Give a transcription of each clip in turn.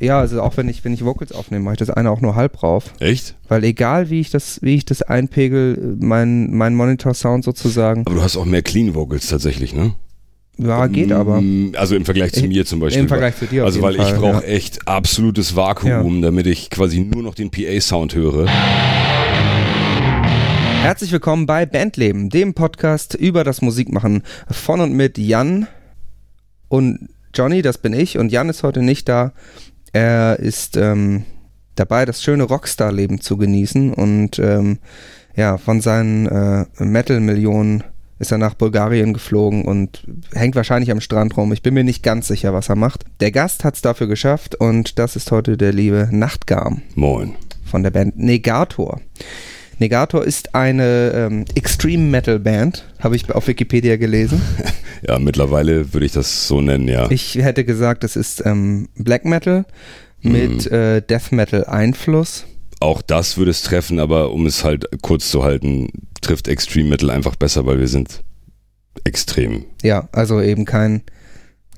Ja, also auch wenn ich, wenn ich Vocals aufnehme, mache ich das eine auch nur halb rauf. Echt? Weil egal wie ich das, wie ich das einpegel, mein, mein Monitor-Sound sozusagen, Aber du hast auch mehr Clean Vocals tatsächlich, ne? ja, geht aber. Mm, Also im Vergleich zu Ich- mir zum Beispiel. Im Vergleich zu dir Also weil ich Fall, brauche ja. echt absolutes Vakuum, damit ich quasi nur noch den PA-Sound höre. Herzlich willkommen bei Bandleben, dem Podcast über das Musikmachen von und mit Jan und Johnny, das bin ich. Und Jan ist heute nicht da. Er ist ähm, dabei, das schöne Rockstar-Leben zu genießen und ähm, ja, von seinen äh, Metal-Millionen ist er nach Bulgarien geflogen und hängt wahrscheinlich am Strand rum. Ich bin mir nicht ganz sicher, was er macht. Der Gast hat es dafür geschafft und das ist heute der liebe Nachtgarm Moin. von der Band Negator. Negator ist eine ähm, Extreme Metal Band, habe ich auf Wikipedia gelesen. Ja, mittlerweile würde ich das so nennen, ja. Ich hätte gesagt, es ist ähm, Black Metal mit äh, Death Metal Einfluss. Auch das würde es treffen, aber um es halt kurz zu halten, trifft Extreme Metal einfach besser, weil wir sind extrem. Ja, also eben kein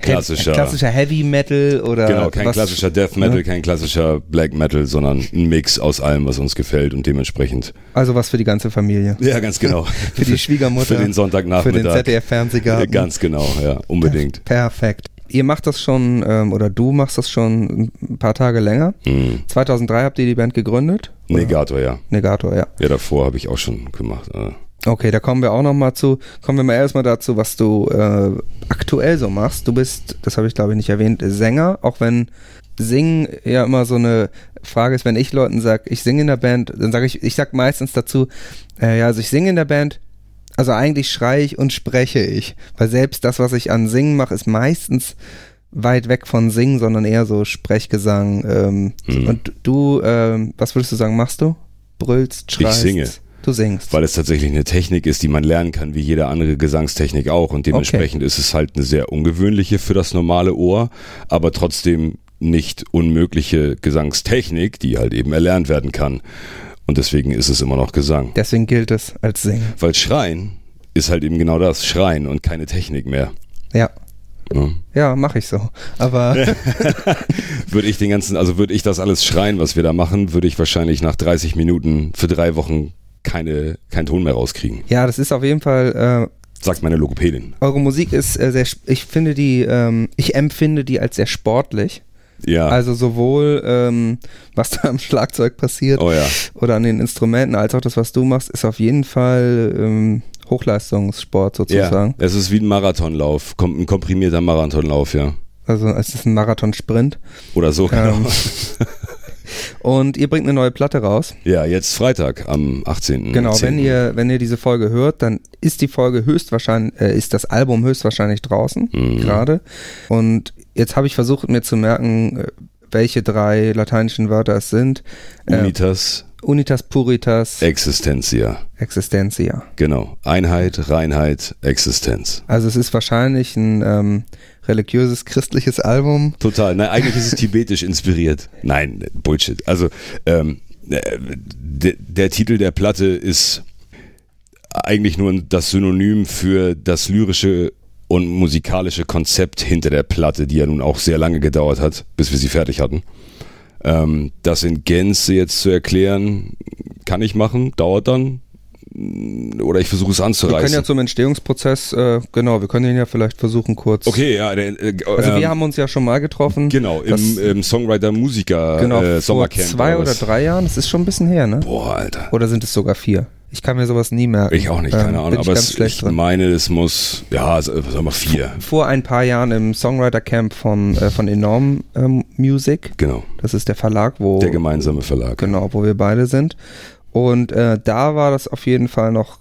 Klassischer- klassischer Heavy Metal oder Genau, kein was- klassischer Death Metal, ne? kein klassischer Black Metal, sondern ein Mix aus allem, was uns gefällt und dementsprechend. Also was für die ganze Familie. Ja, ganz genau. Für die Schwiegermutter. Für den Sonntagnachmittag. Für den ZDF-Fernsehgarten. Ja, ganz genau, ja, unbedingt. Perfekt. Ihr macht das schon, ähm, oder du machst das schon ein paar Tage länger. Hm. 2003 habt ihr die Band gegründet? Oder? Negator, ja. Negator, ja. Ja, davor habe ich auch schon gemacht. äh. Okay, da kommen wir auch noch mal zu. Kommen wir mal erstmal dazu, was du äh, aktuell so machst. Du bist, das habe ich glaube ich nicht erwähnt, Sänger, auch wenn Singen ja immer so eine Frage ist, wenn ich Leuten sage, ich singe in der Band, dann sage ich, ich sag meistens dazu, äh, ja, also ich singe in der Band, also eigentlich schreie ich und spreche ich, weil selbst das, was ich an Singen mache, ist meistens weit weg von Singen, sondern eher so Sprechgesang. Ähm, Hm. Und du, ähm, was würdest du sagen, machst du? Brüllst, Ich schreist? singe. Du singst. weil es tatsächlich eine Technik ist, die man lernen kann, wie jede andere Gesangstechnik auch. Und dementsprechend ist es halt eine sehr ungewöhnliche für das normale Ohr, aber trotzdem nicht unmögliche Gesangstechnik, die halt eben erlernt werden kann. Und deswegen ist es immer noch Gesang. Deswegen gilt es als Singen. Weil Schreien ist halt eben genau das, Schreien und keine Technik mehr. Ja, Ne? ja, mache ich so. Aber Würde ich den ganzen, also würde ich das alles schreien, was wir da machen, würde ich wahrscheinlich nach 30 Minuten für drei Wochen keine, keinen Ton mehr rauskriegen. ja, das ist auf jeden Fall. Äh, Sagt meine Logopädin. eure Musik ist äh, sehr. Ich finde die. Ähm, ich empfinde die als sehr sportlich. Ja. Also sowohl ähm, was da am Schlagzeug passiert oh ja. oder an den Instrumenten, als auch das, was du machst, ist auf jeden Fall ähm, Hochleistungssport sozusagen. Ja, es ist wie ein Marathonlauf, ein komprimierter Marathonlauf, ja. Also es ist ein Marathonsprint. Oder so, genau. Ähm, und ihr bringt eine neue Platte raus. Ja, jetzt Freitag am 18. Genau, 10.. wenn ihr, wenn ihr diese Folge hört, dann ist die Folge höchstwahrscheinlich, äh, ist das Album höchstwahrscheinlich draußen Mhm. gerade. Und jetzt habe ich versucht mir zu merken, äh, welche drei lateinischen Wörter es sind. Äh, Unitas Unitas Puritas Existentia. Existentia. Genau. Einheit, Reinheit, Existenz. Also es ist wahrscheinlich ein ähm, religiöses christliches Album. Total. Nein, eigentlich ist es tibetisch inspiriert. Nein, Bullshit. Also, ähm, äh, der, der Titel der Platte ist eigentlich nur das Synonym für das lyrische und musikalische Konzept hinter der Platte, die ja nun auch sehr lange gedauert hat, bis wir sie fertig hatten. Ähm, das in Gänze jetzt zu erklären, kann ich machen, dauert dann. Oder ich versuche es Wir können anzureißen. ja zum Entstehungsprozess, äh, genau, wir können den ja vielleicht versuchen kurz. okay, ja. Der, äh, Also ähm, wir haben uns ja schon mal getroffen. Genau, im, im Songwriter-Musiker Genau, äh, vor Sommercamp. zwei oder was. drei Jahren, das ist schon ein bisschen her, ne? Boah, Alter. Oder sind es sogar vier? Ich kann mir sowas nie merken. Ich auch nicht, Ähm, keine Ahnung. bin ich Aber ich drin. meine, es muss, ja, sagen wir mal vier. Vor ein paar Jahren im Songwriter Camp von, äh, von Enorm ähm, Music. Genau, Das ist der Verlag, wo, der gemeinsame Verlag. genau, wo wir beide sind. Und äh, da war das auf jeden Fall noch,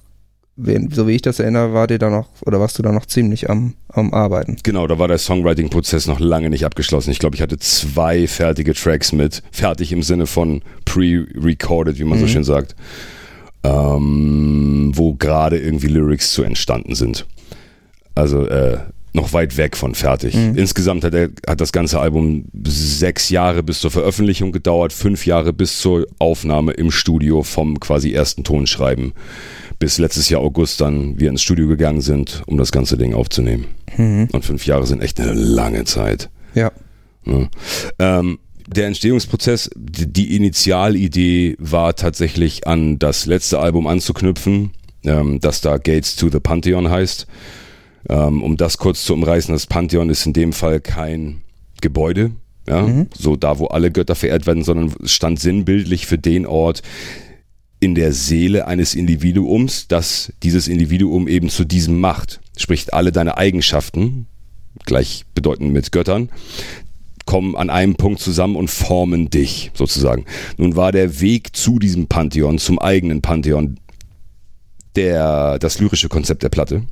wenn- so wie ich das erinnere, war dir da noch, oder warst du da noch ziemlich am, am Arbeiten. Genau, da war der Songwriting-Prozess noch lange nicht abgeschlossen. Ich glaube, ich hatte zwei fertige Tracks mit. Fertig im Sinne von pre-recorded, wie man so Mhm. schön sagt. Ähm, wo gerade irgendwie Lyrics zu entstanden sind. Also äh, noch weit weg von fertig. Mhm. Insgesamt hat, er, hat das ganze Album sechs Jahre bis zur Veröffentlichung gedauert, fünf Jahre bis zur Aufnahme im Studio vom quasi ersten Tonschreiben. Bis letztes Jahr August dann wir ins Studio gegangen sind, um das ganze Ding aufzunehmen. Mhm. Und fünf Jahre sind echt eine lange Zeit. Ja. Ne? Ähm, der Entstehungsprozess, die, die Initialidee war tatsächlich an das letzte Album anzuknüpfen, ähm, das da Gates to the Pantheon heißt. Ähm, um das kurz zu umreißen, das Pantheon ist in dem Fall kein Gebäude, ja, mhm. so da, wo alle Götter verehrt werden, sondern stand sinnbildlich für den Ort in der Seele eines Individuums, das dieses Individuum eben zu diesem macht. Sprich, alle deine Eigenschaften, gleichbedeutend mit Göttern, kommen an einem Punkt zusammen und formen dich sozusagen. Nun war der Weg zu diesem Pantheon, zum eigenen Pantheon, der, das lyrische Konzept der Platte.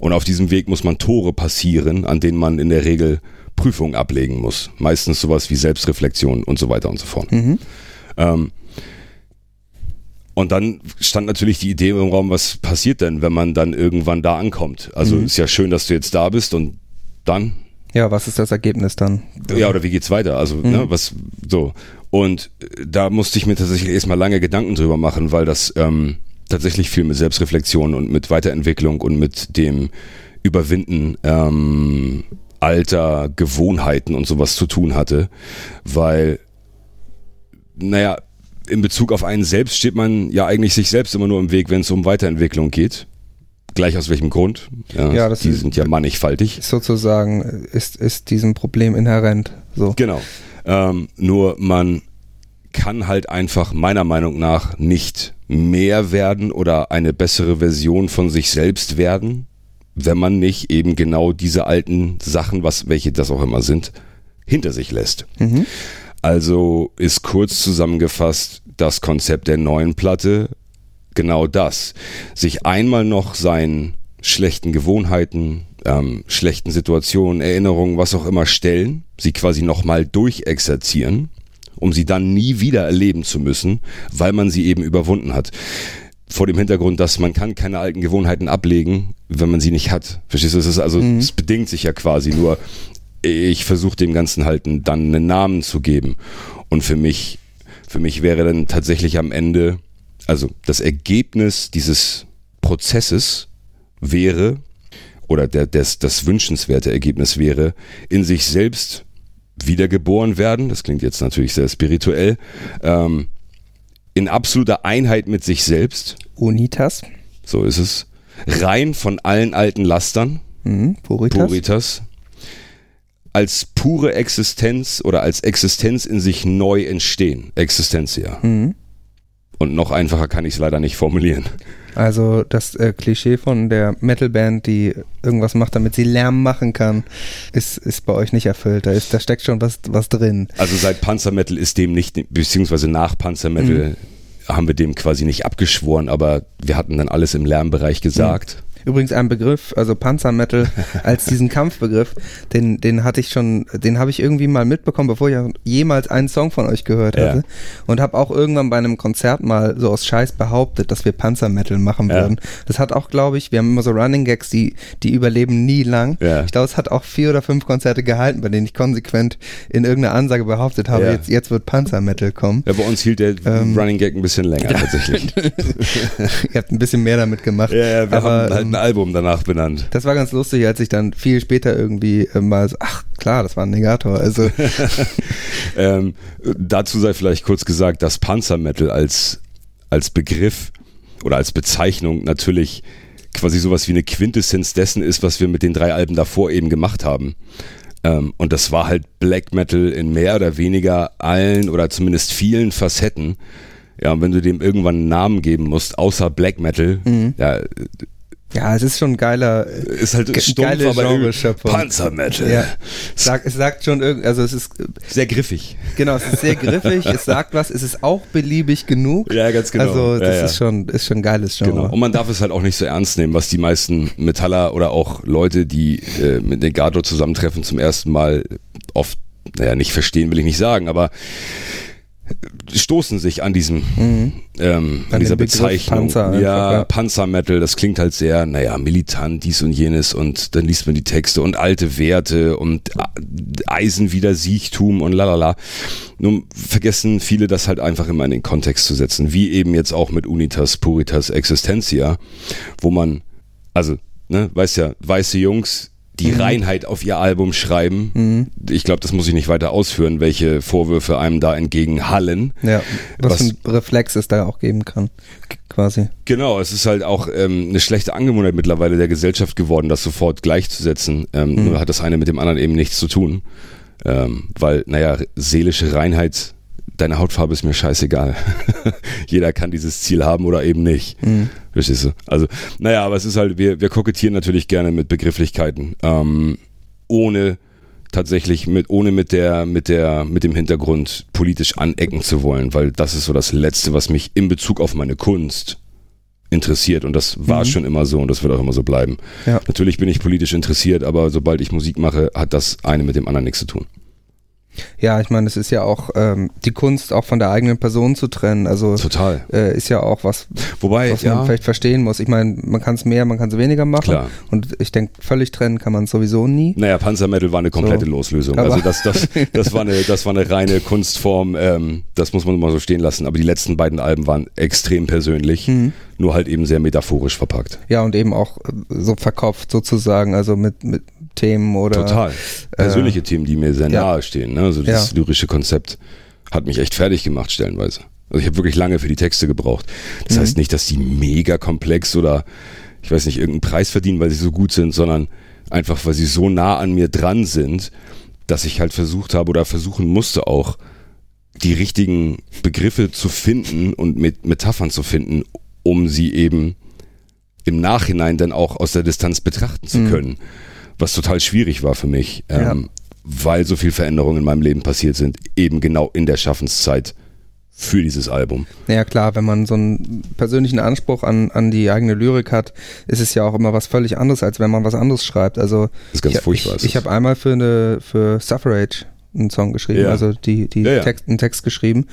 Und auf diesem Weg muss man Tore passieren, an denen man in der Regel Prüfungen ablegen muss. Meistens sowas wie Selbstreflexion und so weiter und so fort. Mhm. Ähm, und dann stand natürlich die Idee im Raum, was passiert denn, wenn man dann irgendwann da ankommt? Also mhm. ist ja schön, dass du jetzt da bist und dann? Ja, was ist das Ergebnis dann? Ja, oder wie geht's weiter? Also, ne, mhm. ne, was so. Und da musste ich mir tatsächlich erstmal lange Gedanken drüber machen, weil das ähm, tatsächlich viel mit Selbstreflexion und mit Weiterentwicklung und mit dem Überwinden ähm, alter Gewohnheiten und sowas zu tun hatte, weil, naja, in Bezug auf einen selbst steht man ja eigentlich sich selbst immer nur im Weg, wenn es um Weiterentwicklung geht. Gleich aus welchem Grund? Ja, ja die sind ja mannigfaltig. Sozusagen ist, ist diesem Problem inhärent. So. Genau. Ähm, nur man kann halt einfach meiner Meinung nach nicht mehr werden oder eine bessere Version von sich selbst werden, wenn man nicht eben genau diese alten Sachen, was welche das auch immer sind, hinter sich lässt. Mhm. Also ist kurz zusammengefasst das Konzept der neuen Platte genau das. Sich einmal noch seinen schlechten Gewohnheiten, ähm, schlechten Situationen, Erinnerungen, was auch immer stellen, sie quasi nochmal durchexerzieren um sie dann nie wieder erleben zu müssen, weil man sie eben überwunden hat. Vor dem Hintergrund, dass man kann keine alten Gewohnheiten ablegen, wenn man sie nicht hat. Verstehst du? Es ist also, mhm. es bedingt sich ja quasi nur. Ich versuche dem Ganzen halt dann einen Namen zu geben. Und für mich, für mich wäre dann tatsächlich am Ende, also das Ergebnis dieses Prozesses wäre, oder der, das, das wünschenswerte Ergebnis wäre, in sich selbst wiedergeboren werden, das klingt jetzt natürlich sehr spirituell, ähm, in absoluter Einheit mit sich selbst. Unitas. So ist es. Rein von allen alten Lastern. Mhm, Puritas. Puritas. Als pure Existenz oder als Existenz in sich neu entstehen. Existentia. Mhm. Und noch einfacher kann ich es leider nicht formulieren. Also das äh, Klischee von der Metalband, die irgendwas macht, damit sie Lärm machen kann, ist, ist bei euch nicht erfüllt. Da, ist, da steckt schon was, was drin. Also seit Panzermetal ist dem nicht, beziehungsweise nach Panzermetal mhm. haben wir dem quasi nicht abgeschworen, aber wir hatten dann alles im Lärmbereich gesagt. Mhm. Übrigens ein Begriff, also Panzermetal als diesen Kampfbegriff, den, den hatte ich schon, den habe ich irgendwie mal mitbekommen, bevor ich jemals einen Song von euch gehört hatte. Ja. Und habe auch irgendwann bei einem Konzert mal so aus Scheiß behauptet, dass wir Panzermetal machen ja. würden. Das hat auch, glaube ich, wir haben immer so Running Gags, die, die überleben nie lang. Ja. Ich glaube, es hat auch vier oder fünf Konzerte gehalten, bei denen ich konsequent in irgendeiner Ansage behauptet habe, jetzt, jetzt wird Panzermetal kommen. Ja, bei uns hielt der ähm, Running Gag ein bisschen länger tatsächlich. Ihr habt ein bisschen mehr damit gemacht. Ja, ja wir aber, haben halt ein Album danach benannt. Das war ganz lustig, als ich dann viel später irgendwie äh, mal so, ach klar, das war ein Negator. Also ähm, dazu sei vielleicht kurz gesagt, dass Panzermetal als, als Begriff oder als Bezeichnung natürlich quasi sowas wie eine Quintessenz dessen ist, was wir mit den drei Alben davor eben gemacht haben. Ähm, und das war halt Black Metal in mehr oder weniger allen oder zumindest vielen Facetten. Ja, und wenn du dem irgendwann einen Namen geben musst, außer Black Metal, mhm. ja, ja, es ist schon ein geiler, ist halt ge stumpf, geile aber Panzermetal. Ja, Sag, es sagt schon irgendwie, also es ist sehr griffig. Genau, es ist sehr griffig. es sagt was. Es ist auch beliebig genug. Ja, ganz genau. Also das ja, ja. ist schon, ist schon ein geiles Genre. Genau. Und man darf es halt auch nicht so ernst nehmen, was die meisten Metaller oder auch Leute, die äh, mit Negato zusammentreffen, zum ersten Mal oft, naja, nicht verstehen, will ich nicht sagen, aber stoßen sich an diesem, mhm. ähm, an, an dieser Bezeichnung. Panzer ja, ja, Panzermetal, das klingt halt sehr, naja, militant, dies und jenes und dann liest man die Texte und alte Werte und Eisenwidersiechtum und lalala. Nun vergessen viele das halt einfach immer in den Kontext zu setzen, wie eben jetzt auch mit Unitas Puritas Existentia, wo man, also, ne, weißt ja, weiße Jungs, die Reinheit auf ihr Album schreiben. Ich glaube, das muss ich nicht weiter ausführen, welche Vorwürfe einem da entgegenhallen. Ja, was, Was- für ein Reflex es da auch geben kann, quasi. Genau, es ist halt auch ähm, eine schlechte Angewohnheit mittlerweile der Gesellschaft geworden, das sofort gleichzusetzen. Ähm, Nur hat das eine mit dem anderen eben nichts zu tun. Ähm, weil, naja, seelische Reinheit, deine Hautfarbe ist mir scheißegal. Jeder kann dieses Ziel haben oder eben nicht. Verstehst du? Also, naja, aber es ist halt, wir, wir kokettieren natürlich gerne mit Begrifflichkeiten, ähm, ohne tatsächlich mit, ohne mit der, mit der, mit dem Hintergrund politisch anecken zu wollen, weil das ist so das Letzte, was mich in Bezug auf meine Kunst interessiert und das war schon immer so und das wird auch immer so bleiben. Ja. Natürlich bin ich politisch interessiert, aber sobald ich Musik mache, hat das eine mit dem anderen nichts zu tun. Ja, ich meine, es ist ja auch ähm, die Kunst auch von der eigenen Person zu trennen. Also Total. äh, ist ja auch was, Wobei, was man ja, vielleicht verstehen muss. Ich meine, man kann es mehr, man kann es weniger machen. Klar. Und ich denke, völlig trennen kann man es sowieso nie. Naja, Panzermetal war eine komplette So. Loslösung. Aber- also das, das, das, war eine, das war eine reine Kunstform, ähm, das muss man mal so stehen lassen. Aber die letzten beiden Alben waren extrem persönlich, Mhm. nur halt eben sehr metaphorisch verpackt. Ja, und eben auch äh, so verkopft sozusagen, also mit, mit Themen oder. Total. Persönliche Themen, die mir sehr ja. nahe stehen. Ne? Also das Ja. lyrische Konzept hat mich echt fertig gemacht stellenweise. Also ich habe wirklich lange für die Texte gebraucht. Das Mhm. heißt nicht, dass die mega komplex oder ich weiß nicht, irgendeinen Preis verdienen, weil sie so gut sind, sondern einfach, weil sie so nah an mir dran sind, dass ich halt versucht habe oder versuchen musste auch, die richtigen Begriffe zu finden und mit Metaphern zu finden, um sie eben im Nachhinein dann auch aus der Distanz betrachten zu können. Was total schwierig war für mich, ähm, weil so viel Veränderungen in meinem Leben passiert sind, eben genau in der Schaffenszeit für dieses Album. Ja klar, wenn man so einen persönlichen Anspruch an, an die eigene Lyrik hat, ist es ja auch immer was völlig anderes, als wenn man was anderes schreibt. Also Das ist ganz ich, furchtbar. Ich, ich habe einmal für eine für Suffrage einen Song geschrieben, Ja. also die, die Ja, ja. Text, einen Text geschrieben.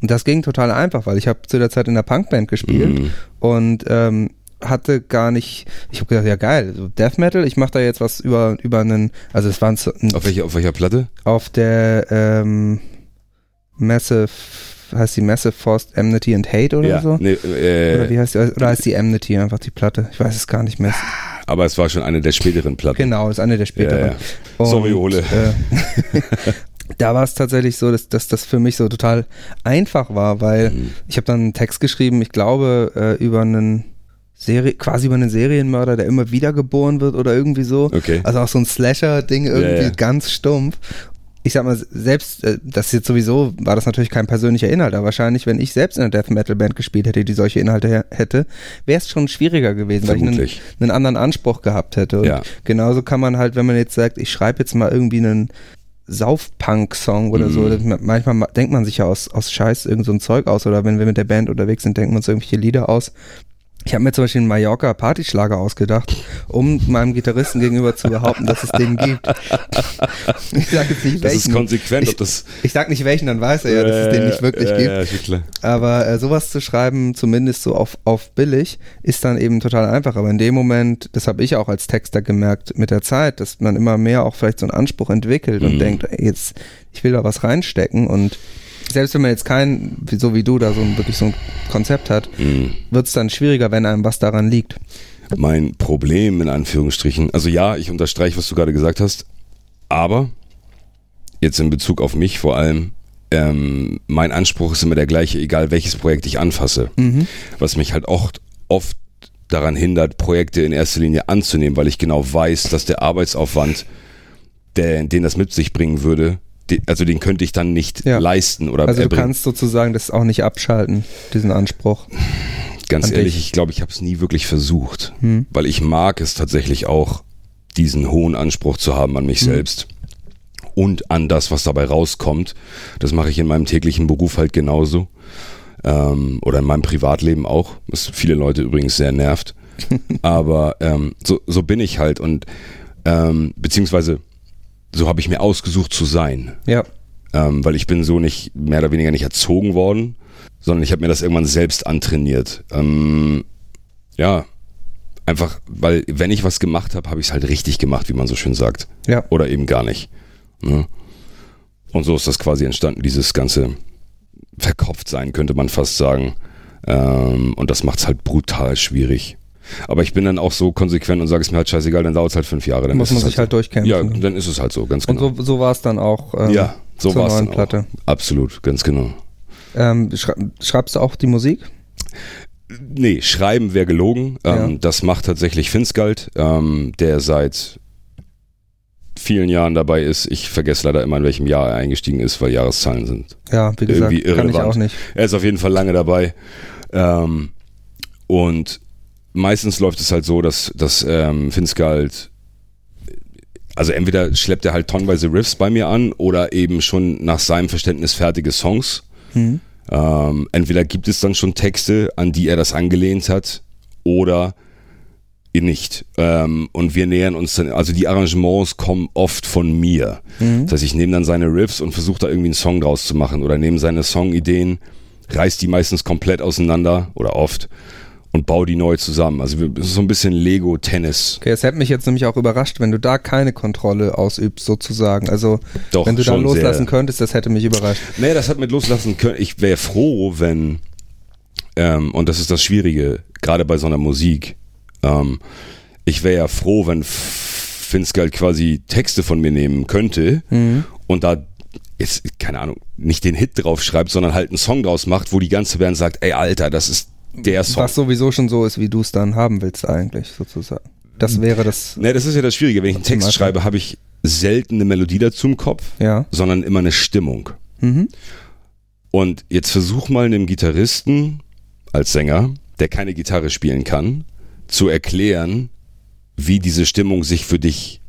Und das ging total einfach, weil ich habe zu der Zeit in der Punkband gespielt Mhm. und ähm, hatte gar nicht, ich habe gedacht, ja geil, so Death Metal, ich mache da jetzt was über über einen, also es waren so, ein, Auf, welcher, auf welcher Platte? auf der ähm, Massive, heißt die Massive Forced Enmity and Hate oder so? Nee, äh, Oder wie heißt die? Oder heißt die Enmity einfach die Platte? Ich weiß es gar nicht mehr. aber es war schon eine der späteren Platten. Genau, ist eine der späteren. Ja, ja. Sorry, Ole. Äh, da war es tatsächlich so, dass, dass das für mich so total einfach war, weil Mhm. ich habe dann einen Text geschrieben, ich glaube, äh, über einen Serie, quasi über einen Serienmörder, der immer wieder geboren wird oder irgendwie so. Okay. Also auch so ein Slasher-Ding irgendwie ja. ganz stumpf. Ich sag mal, selbst, äh, das jetzt sowieso, war das natürlich kein persönlicher Inhalt, aber wahrscheinlich, wenn ich selbst in einer Death Metal Band gespielt hätte, die solche Inhalte hätte, wäre es schon schwieriger gewesen, weil ich einen, Vermutlich. einen anderen Anspruch gehabt hätte. Und Ja. genauso kann man halt, wenn man jetzt sagt, ich schreibe jetzt mal irgendwie einen Saufpunk-Song oder so, Mhm. das, manchmal ma- denkt man sich ja aus, aus Scheiß irgend so ein Zeug aus oder wenn wir mit der Band unterwegs sind, denken wir uns irgendwelche Lieder aus. Ich habe mir zum Beispiel einen Mallorca Partyschlager ausgedacht, um meinem Gitarristen gegenüber zu behaupten, dass es den gibt. Ich sage jetzt nicht Das ist welchen. konsequent, ich, ob das. ich sag nicht welchen, dann weiß er ja, dass es den nicht wirklich gibt. Ja. Aber äh, sowas zu schreiben, zumindest so auf, auf billig, ist dann eben total einfach. Aber in dem Moment, das habe ich auch als Texter gemerkt mit der Zeit, dass man immer mehr auch vielleicht so einen Anspruch entwickelt und Mhm. denkt, ey, jetzt, ich will da was reinstecken und selbst wenn man jetzt kein, so wie du, da so ein, wirklich so ein Konzept hat, Mhm. wird es dann schwieriger, wenn einem was daran liegt. Mein Problem in Anführungsstrichen, also ja, ich unterstreiche, was du gerade gesagt hast, aber jetzt in Bezug auf mich vor allem, ähm, mein Anspruch ist immer der gleiche, egal welches Projekt ich anfasse. Mhm. Was mich halt auch oft daran hindert, Projekte in erster Linie anzunehmen, weil ich genau weiß, dass der Arbeitsaufwand, der, den das mit sich bringen würde, also den könnte ich dann nicht Ja. leisten oder Also du erbringen. kannst sozusagen das auch nicht abschalten, diesen Anspruch. Ganz an ehrlich, dich. ich glaube, ich habe es nie wirklich versucht, Hm. weil ich mag es tatsächlich auch, diesen hohen Anspruch zu haben an mich Hm. selbst und an das, was dabei rauskommt. Das mache ich in meinem täglichen Beruf halt genauso ähm, oder in meinem Privatleben auch, was viele Leute übrigens sehr nervt. Aber ähm, so, so bin ich halt und ähm, beziehungsweise so habe ich mir ausgesucht zu sein Ja, ähm, weil ich bin so nicht mehr oder weniger nicht erzogen worden, sondern ich habe mir das irgendwann selbst antrainiert. Ähm, ja, einfach, weil wenn ich was gemacht habe, habe ich es halt richtig gemacht, wie man so schön sagt, ja. oder eben gar nicht. Ne? Und so ist das quasi entstanden, dieses ganze verkopft sein, könnte man fast sagen. Ähm, und das macht es halt brutal schwierig. Aber ich bin dann auch so konsequent und sage es mir halt scheißegal, dann dauert es halt fünf Jahre. Dann Muss man sich halt so. durchkämpfen. Ja, dann ist es halt so, ganz Und genau. so, so war es dann auch ähm, ja, so war es dann Platte. auch. Absolut, ganz genau. Ähm, schrei schreibst du auch die Musik? Nee, schreiben wäre gelogen. Ähm, Ja. Das macht tatsächlich Finskald, ähm, der seit vielen Jahren dabei ist. Ich vergesse leider immer, in welchem Jahr er eingestiegen ist, weil Jahreszahlen sind. Ja, wie gesagt, Irgendwie kann ich irrelevant. auch nicht. Er ist auf jeden Fall lange dabei. Ähm, und meistens läuft es halt so, dass, dass ähm, Finskald, also entweder schleppt er halt tonnenweise Riffs bei mir an oder eben schon nach seinem Verständnis fertige Songs. Mhm. Ähm, entweder gibt es dann schon Texte, an die er das angelehnt hat, oder nicht. Ähm, und wir nähern uns dann, also die Arrangements kommen oft von mir. Mhm. Das heißt, ich nehme dann seine Riffs und versuche da irgendwie einen Song draus zu machen oder nehme seine Songideen, reiß die meistens komplett auseinander oder oft und baue die neu zusammen. Also es ist so ein bisschen Lego-Tennis. Okay, es hätte mich jetzt nämlich auch überrascht, wenn du da keine Kontrolle ausübst, sozusagen. Also, Doch, wenn du da loslassen sehr. könntest, das hätte mich überrascht. Nee, das hat mit loslassen können. Ich wäre froh, wenn, ähm, und das ist das Schwierige, gerade bei so einer Musik, ähm, ich wäre ja froh, wenn Finskald quasi Texte von mir nehmen könnte Mhm. und da jetzt, keine Ahnung, nicht den Hit drauf schreibt, sondern halt einen Song draus macht, wo die ganze Band sagt, ey Alter, das ist der Song. Was sowieso schon so ist, wie du es dann haben willst, eigentlich, sozusagen. Das wäre das, Ne, das ist ja das Schwierige. Wenn ich einen Text Beispiel. schreibe, habe ich selten eine Melodie dazu im Kopf, ja. sondern immer eine Stimmung. Mhm. Und jetzt versuch mal einem Gitarristen als Sänger, der keine Gitarre spielen kann, zu erklären, wie diese Stimmung sich für dich,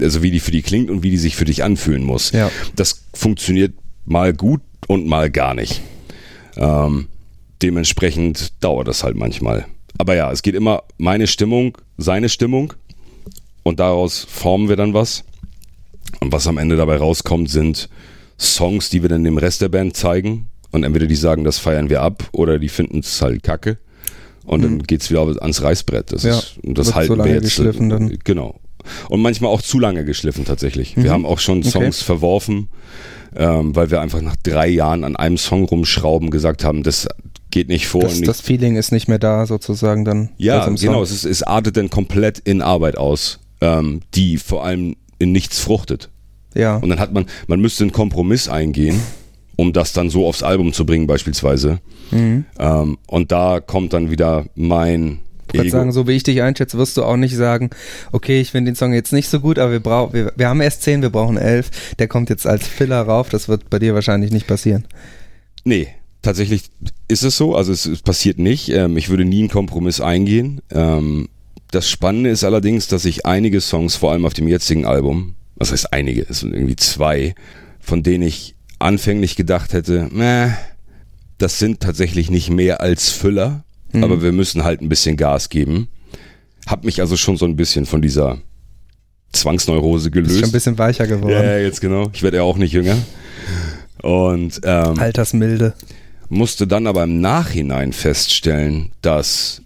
also wie die für die klingt und wie die sich für dich anfühlen muss. Ja. Das funktioniert mal gut und mal gar nicht. Ähm, dementsprechend dauert das halt manchmal. Aber ja, es geht immer meine Stimmung, seine Stimmung und daraus formen wir dann was. Und was am Ende dabei rauskommt, sind Songs, die wir dann dem Rest der Band zeigen. Und entweder die sagen, das feiern wir ab, oder die finden es halt kacke. Und dann geht's wieder ans Reißbrett. Das Mhm. Ja, ist, und das halten so wir jetzt. geschliffen dann. Genau. Und manchmal auch zu lange geschliffen tatsächlich. Mhm. Wir haben auch schon Okay. Songs verworfen, ähm, weil wir einfach nach drei Jahren an einem Song rumschrauben gesagt haben, das geht nicht vor. Das, das Feeling ist nicht mehr da, sozusagen, dann. ja, genau. Es, ist, es artet dann komplett in Arbeit aus, ähm, die vor allem in nichts fruchtet. Ja. Und dann hat man, man müsste einen Kompromiss eingehen, um das dann so aufs Album zu bringen, beispielsweise. Mhm. Ähm, und da kommt dann wieder mein Ich würde sagen, so wie ich dich einschätze, wirst du auch nicht sagen, okay, ich finde den Song jetzt nicht so gut, aber wir brauchen, wir, wir haben erst zehn, wir brauchen elf. Der kommt jetzt als Filler rauf. Das wird bei dir wahrscheinlich nicht passieren. Nee, tatsächlich ist es so. Also es, es passiert nicht. Ähm, ich würde nie einen Kompromiss eingehen. Ähm, das Spannende ist allerdings, dass ich einige Songs, vor allem auf dem jetzigen Album, was heißt einige, es sind irgendwie zwei, von denen ich anfänglich gedacht hätte, meh, das sind tatsächlich nicht mehr als Füller, Mhm. aber wir müssen halt ein bisschen Gas geben. Hab mich also schon so ein bisschen von dieser Zwangsneurose Ist schon ein gelöst. bisschen weicher geworden. Ja, ja, jetzt genau. Ich werde ja auch nicht jünger. Und ähm, Altersmilde. Musste dann aber im Nachhinein feststellen, dass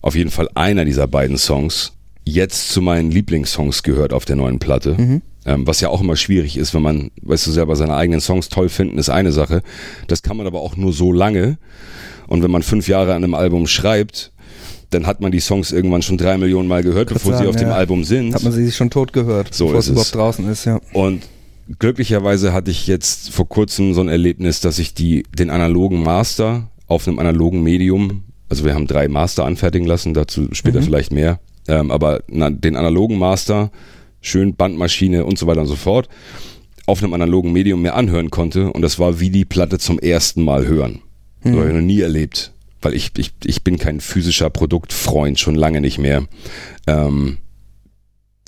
auf jeden Fall einer dieser beiden Songs jetzt zu meinen Lieblingssongs gehört auf der neuen Platte. Mhm. Ähm, was ja auch immer schwierig ist, wenn man, weißt du, selber seine eigenen Songs toll finden, ist eine Sache. Das kann man aber auch nur so lange. Und wenn man fünf Jahre an einem Album schreibt, dann hat man die Songs irgendwann schon drei Millionen Mal gehört, bevor sie sagen, auf dem ja. Album sind. Hat man sie schon tot gehört, So bevor ist es überhaupt es. draußen ist, ja. Und glücklicherweise hatte ich jetzt vor kurzem so ein Erlebnis, dass ich die, den analogen Master auf einem analogen Medium, also wir haben drei Master anfertigen lassen, dazu später Mhm. vielleicht mehr, ähm, aber na, den analogen Master, schön Bandmaschine und so weiter und so fort, auf einem analogen Medium mir anhören konnte und das war wie die Platte zum ersten Mal hören. Das habe ich noch nie erlebt, weil ich, ich, ich bin kein physischer Produktfreund, schon lange nicht mehr. Ähm,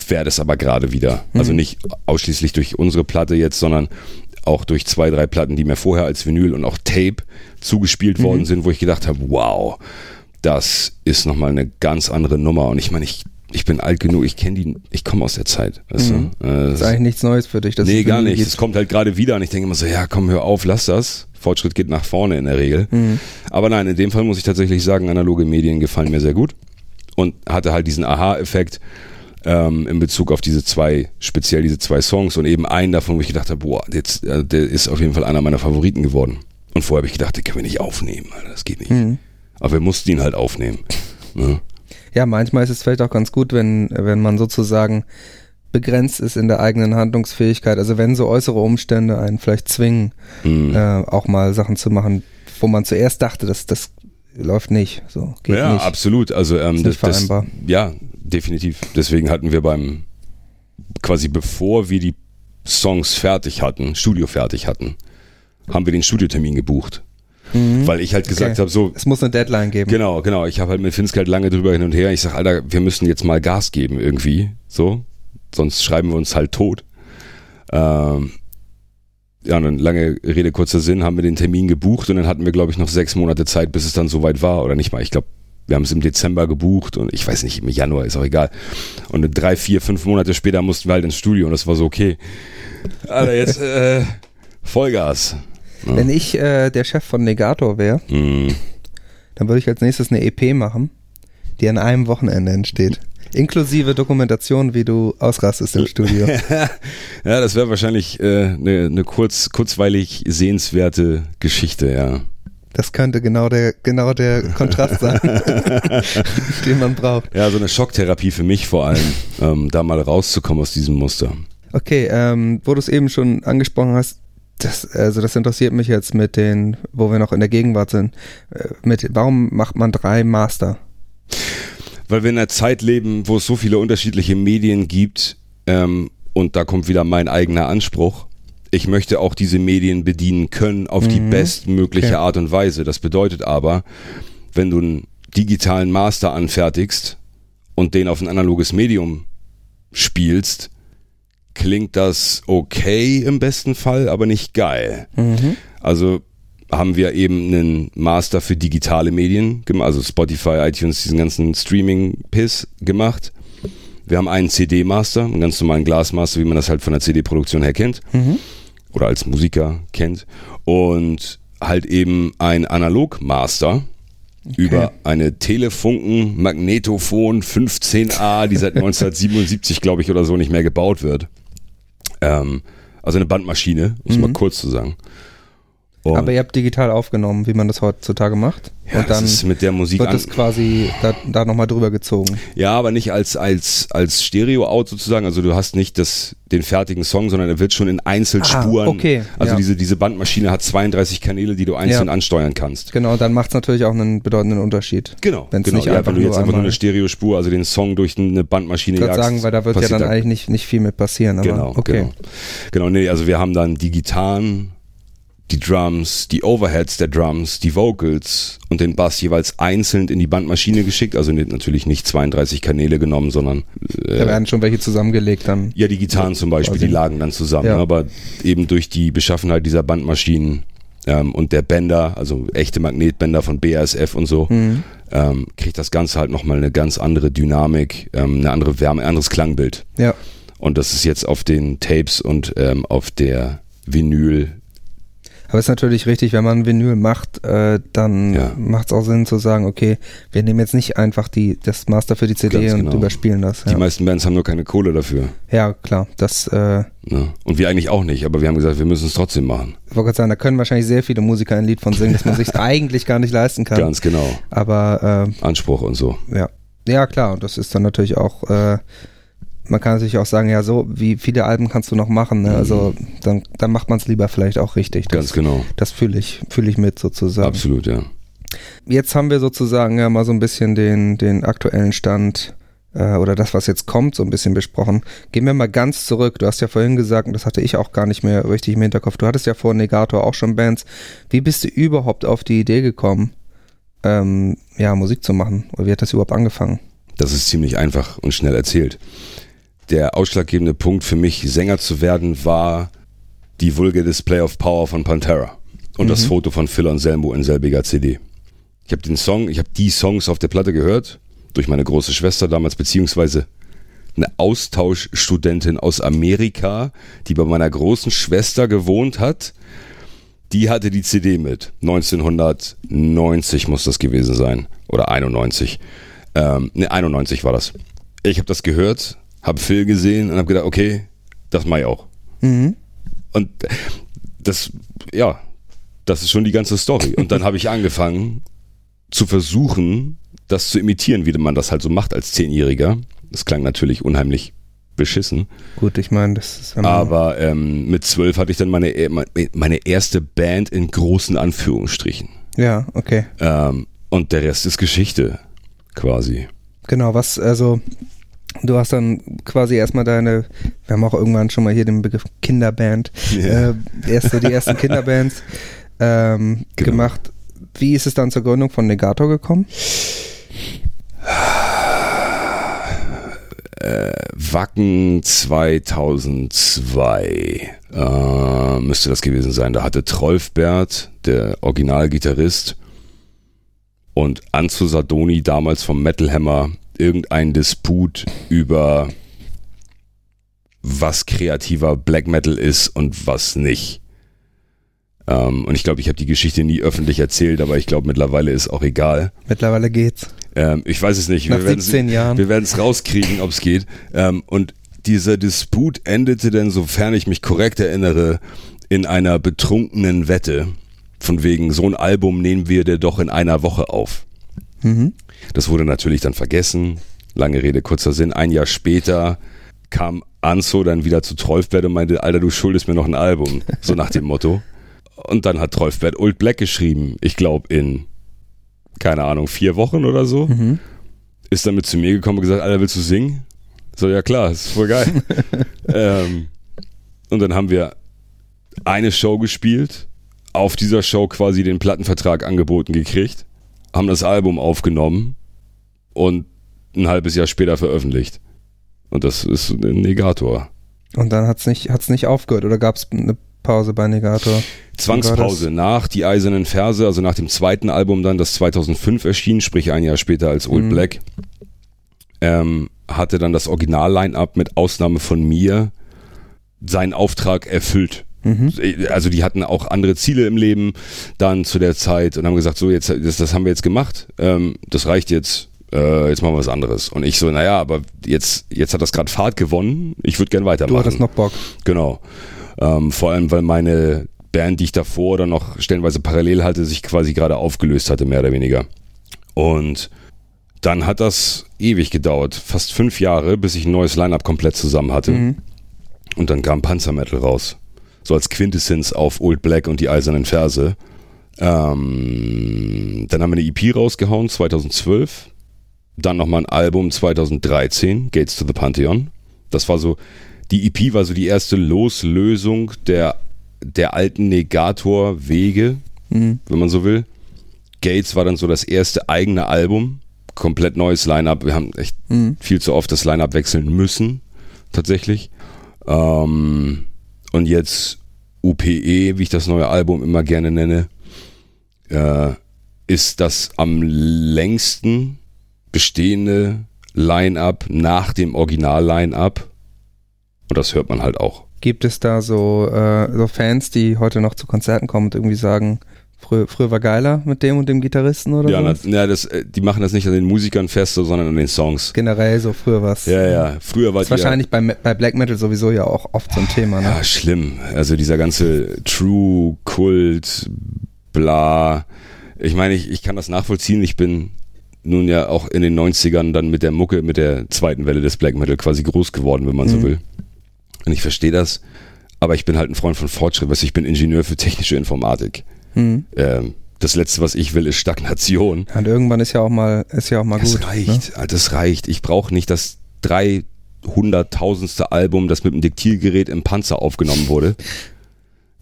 werde es aber gerade wieder. Also Mhm. nicht ausschließlich durch unsere Platte jetzt, sondern auch durch zwei, drei Platten, die mir vorher als Vinyl und auch Tape zugespielt worden sind, wo ich gedacht habe, wow, das ist nochmal eine ganz andere Nummer. Und ich meine, ich, ich bin alt genug, ich kenne die, ich komme aus der Zeit. Weißt Mhm. du? Äh, Das ist eigentlich nichts Neues für dich. dass nee, gar nicht. Es kommt halt gerade wieder und ich denke immer so, ja, komm, hör auf, lass das. Fortschritt geht nach vorne in der Regel. Mhm. Aber nein, in dem Fall muss ich tatsächlich sagen, analoge Medien gefallen mir sehr gut und hatte halt diesen Aha-Effekt ähm, in Bezug auf diese zwei, speziell diese zwei Songs und eben einen davon, wo ich gedacht habe, boah, jetzt, äh, der ist auf jeden Fall einer meiner Favoriten geworden. Und vorher habe ich gedacht, den können wir nicht aufnehmen, Alter, das geht nicht. Mhm. Aber wir mussten ihn halt aufnehmen. Ne? Ja, manchmal ist es vielleicht auch ganz gut, wenn, wenn man sozusagen begrenzt ist in der eigenen Handlungsfähigkeit. Also wenn so äußere Umstände einen vielleicht zwingen, Mhm. äh, auch mal Sachen zu machen, wo man zuerst dachte, dass das läuft nicht. So geht ja, nicht. absolut. Also ähm, Ist das, das, vereinbar. ja, definitiv. Deswegen hatten wir beim quasi bevor wir die Songs fertig hatten, Studio fertig hatten, haben wir den Studiotermin gebucht, Mhm. weil ich halt gesagt Okay. habe, so Es muss eine Deadline geben. genau, genau. Ich habe halt mit Finske halt lange drüber hin und her. Ich sag, Alter, wir müssen jetzt mal Gas geben irgendwie, so, sonst schreiben wir uns halt tot. Ähm, ja, und dann lange Rede, kurzer Sinn, haben wir den Termin gebucht und dann hatten wir, glaube ich, noch sechs Monate Zeit, bis es dann soweit war. Oder nicht mal, ich glaube, wir haben es im Dezember gebucht und ich weiß nicht, im Januar ist auch egal. Und drei, vier, fünf Monate später mussten wir halt ins Studio und das war so okay. Alter, jetzt äh, Vollgas. Ja. Wenn ich äh, der Chef von Negator wäre, Mm. dann würde ich als nächstes eine EP machen, die an einem Wochenende entsteht. Inklusive Dokumentation, wie du ausrastest im Studio. ja, das wäre wahrscheinlich eine äh, ne, ne kurz, kurzweilig sehenswerte Geschichte, ja. Das könnte genau der, genau der Kontrast sein, den man braucht. Ja, so eine Schocktherapie für mich vor allem, ähm, da mal rauszukommen aus diesem Muster. Okay, ähm, wo du es eben schon angesprochen hast, das, also das interessiert mich jetzt mit den, wo wir noch in der Gegenwart sind. Äh, Mit, warum macht man drei Master? Weil wir in einer Zeit leben, wo es so viele unterschiedliche Medien gibt, ähm, und da kommt wieder mein eigener Anspruch. Ich möchte auch diese Medien bedienen können auf die Mhm. bestmögliche Okay. Art und Weise. Das bedeutet aber, wenn du einen digitalen Master anfertigst und den auf ein analoges Medium spielst, klingt das okay im besten Fall, aber nicht geil. Mhm. Also haben wir eben einen Master für digitale Medien also Spotify, iTunes, diesen ganzen Streaming-Piss gemacht. Wir haben einen CD-Master, einen ganz normalen Glasmaster, wie man das halt von der CD-Produktion her kennt Mhm. Oder als Musiker kennt. Und halt eben ein Analog-Master über eine Telefunken Magnetophon 15A, die seit 1977, glaube ich, oder so nicht mehr gebaut wird. Ähm, also eine Bandmaschine, um es mal kurz zu sagen. Und Aber ihr habt digital aufgenommen, wie man das heutzutage macht. ja, und dann das ist mit der Musik wird es quasi da, da nochmal drüber gezogen. Ja, aber nicht als, als, als Stereo-Out sozusagen. Also du hast nicht das, den fertigen Song, sondern er wird schon in Einzelspuren. Ah, okay, Also ja. diese, diese Bandmaschine hat 32 Kanäle, die du einzeln Ja. ansteuern kannst. Genau, dann macht es natürlich auch einen bedeutenden Unterschied. Genau, Wenn's genau. nicht ja, einfach wenn du jetzt einfach nur eine Stereospur, also den Song durch eine Bandmaschine Ich würde jagst, sagen, weil da wird ja dann eigentlich nicht, nicht viel mit passieren. Aber Genau, okay. genau. Genau, nee, also wir haben dann die Gitarren, die Drums, die Overheads der Drums, die Vocals und den Bass jeweils einzeln in die Bandmaschine geschickt. Also natürlich nicht 32 Kanäle genommen, sondern äh, Da werden schon welche zusammengelegt dann. ja, die Gitarren zum Beispiel, die lagen dann zusammen. Ja. ne, Aber eben durch die Beschaffenheit dieser Bandmaschinen ähm, und der Bänder, also echte Magnetbänder von BASF und so, Mhm. ähm, kriegt das Ganze halt nochmal eine ganz andere Dynamik, ähm, eine andere Wärme, ein anderes Klangbild. Ja. Und das ist jetzt auf den Tapes und ähm, auf der Vinyl. Aber es ist natürlich richtig, wenn man Vinyl macht, äh, dann Ja. macht es auch Sinn zu sagen, okay, wir nehmen jetzt nicht einfach die, das Master für die CD Ganz und genau. überspielen das. Die Ja, meisten Bands haben nur keine Kohle dafür. ja klar. Das, äh, Ne? Und wir eigentlich auch nicht, aber wir haben gesagt, wir müssen es trotzdem machen. ich wollte gerade sagen, da können wahrscheinlich sehr viele Musiker ein Lied von singen, dass man sich eigentlich gar nicht leisten kann. Ganz genau. Aber äh, Anspruch und so. Ja. Ja, klar, und das ist dann natürlich auch, äh, man kann natürlich auch sagen, ja, so, wie viele Alben kannst du noch machen, ne? Also dann, dann macht man es lieber vielleicht auch richtig. Das, Ganz genau. Das fühle ich, fühle ich mit sozusagen. Absolut, ja. Jetzt haben wir sozusagen ja mal so ein bisschen den, den aktuellen Stand äh, oder das, was jetzt kommt, so ein bisschen besprochen. Gehen wir mal ganz zurück. Du hast ja vorhin gesagt, und das hatte ich auch gar nicht mehr richtig im Hinterkopf, du hattest ja vor Negator auch schon Bands. Wie bist du überhaupt auf die Idee gekommen, ähm, ja, Musik zu machen? Oder wie hat das überhaupt angefangen? Das ist ziemlich einfach und schnell erzählt. Der ausschlaggebende Punkt für mich, Sänger zu werden, war die Vulgar Display of Power von Pantera und das Mhm. Foto von Phil Anselmo in selbiger CD. Ich habe den Song, ich habe die Songs auf der Platte gehört, durch meine große Schwester damals, beziehungsweise eine Austauschstudentin aus Amerika, die bei meiner großen Schwester gewohnt hat. Die hatte die CD mit. 1990 muss das gewesen sein. Oder 91. Ähm, ne, 91 war das. Ich habe das gehört, habe Phil gesehen und habe gedacht, okay, das mache ich auch. Mhm. Und das, ja, das ist schon die ganze Story. Und dann habe ich angefangen zu versuchen, das zu imitieren, wie man das halt so macht als Zehnjähriger. Das klang natürlich unheimlich beschissen. Gut, ich meine, das ist. Aber ähm, mit zwölf hatte ich dann meine, meine erste Band in großen Anführungsstrichen. Ja, okay. Ähm, und der Rest ist Geschichte, quasi. Genau, was, also, du hast dann quasi erstmal deine, wir haben auch irgendwann schon mal hier den Begriff Kinderband, Ja. äh, erste, die ersten Kinderbands ähm, Genau. gemacht. Wie ist es dann zur Gründung von Negator gekommen? Wacken 2002 äh, müsste das gewesen sein. Da hatte Trolfbert, der Originalgitarrist, und Anzo Sadoni damals vom Metal Hammer irgendeinen Disput über was kreativer Black Metal ist und was nicht. Ähm, und ich glaube, ich habe die Geschichte nie öffentlich erzählt, aber ich glaube, mittlerweile ist auch egal. Mittlerweile geht's. Ähm, ich weiß es nicht. Nach wir werden's- 17 Jahren. Wir werden es rauskriegen, ob es geht. Ähm, und dieser Disput endete dann, sofern ich mich korrekt erinnere, in einer betrunkenen Wette. Von wegen, so ein Album nehmen wir dir doch in einer Woche auf. Mhm. Das wurde natürlich dann vergessen. Lange Rede, kurzer Sinn. Ein Jahr später kam Anso dann wieder zu Trolfbert und meinte, Alter, du schuldest mir noch ein Album. So nach dem Motto. Und dann hat Trolfbert Old Black geschrieben. Ich glaube in, keine Ahnung, vier Wochen oder so. Mhm. Ist dann mit zu mir gekommen und gesagt, Alter, willst du singen? So, ja klar, ist voll geil. ähm, und dann haben wir eine Show gespielt, auf dieser Show quasi den Plattenvertrag angeboten gekriegt, haben das Album aufgenommen und ein halbes Jahr später veröffentlicht. Und das ist ein Negator. Und dann hat's nicht, hat's nicht aufgehört oder gab's eine Pause bei Negator? Zwangspause nach Die Eisernen Verse, also nach dem zweiten Album dann, das 2005 erschien, sprich ein Jahr später als Old Mhm. Black, ähm, hatte dann das Original-Line-Up mit Ausnahme von mir seinen Auftrag erfüllt. Mhm. Also die hatten auch andere Ziele im Leben dann zu der Zeit und haben gesagt, so jetzt das, das haben wir jetzt gemacht, ähm, das reicht jetzt, äh, jetzt machen wir was anderes. Und ich so, naja, aber jetzt jetzt hat das gerade Fahrt gewonnen, ich würde gern weitermachen. Du hattest noch Bock. Genau. Ähm, vor allem, weil meine Band, die ich davor oder noch stellenweise parallel hatte, sich quasi gerade aufgelöst hatte, mehr oder weniger. Und dann hat das ewig gedauert, fast fünf Jahre, bis ich ein neues Line-Up komplett zusammen hatte. Mhm. Und dann kam Panzer Metal raus. So als Quintessenz auf Old Black und die Eisernen Verse. Ähm, dann haben wir eine EP rausgehauen, 2012. Dann nochmal ein Album 2013, Gates to the Pantheon. Das war so, die EP war so die erste Loslösung der, der alten Negator-Wege, Mhm. wenn man so will. Gates war dann so das erste eigene Album, komplett neues Line-Up. Wir haben echt Mhm. viel zu oft das Line-Up wechseln müssen, tatsächlich. Ähm, und jetzt UPE, wie ich das neue Album immer gerne nenne, äh, ist das am längsten bestehende Line-Up nach dem Original-Line-Up. Und das hört man halt auch. Gibt es da so, äh, so Fans, die heute noch zu Konzerten kommen und irgendwie sagen, früher, früher war geiler mit dem und dem Gitarristen oder Ja, so? ja das, äh, die machen das nicht an den Musikern fest, sondern an den Songs. Generell so früher was. Ja, ja. Früher war Ist wahrscheinlich bei, bei Black Metal sowieso ja auch oft so ein Thema, ne? Ja, schlimm. Also dieser ganze True Kult, bla. Ich meine, ich, ich kann das nachvollziehen. Ich bin nun ja auch in den 90ern dann mit der Mucke, mit der zweiten Welle des Black Metal quasi groß geworden, wenn man so Mhm. will. Und ich verstehe das. Aber ich bin halt ein Freund von Fortschritt. Weißt ich bin Ingenieur für technische Informatik. Mhm. Ähm, das letzte, was ich will, ist Stagnation. Und irgendwann ist ja auch mal, ist ja auch mal Das gut. Ne? reicht, Alter, das reicht. Ich brauche nicht das 300.000. Album, das mit dem Diktiergerät im Panzer aufgenommen wurde.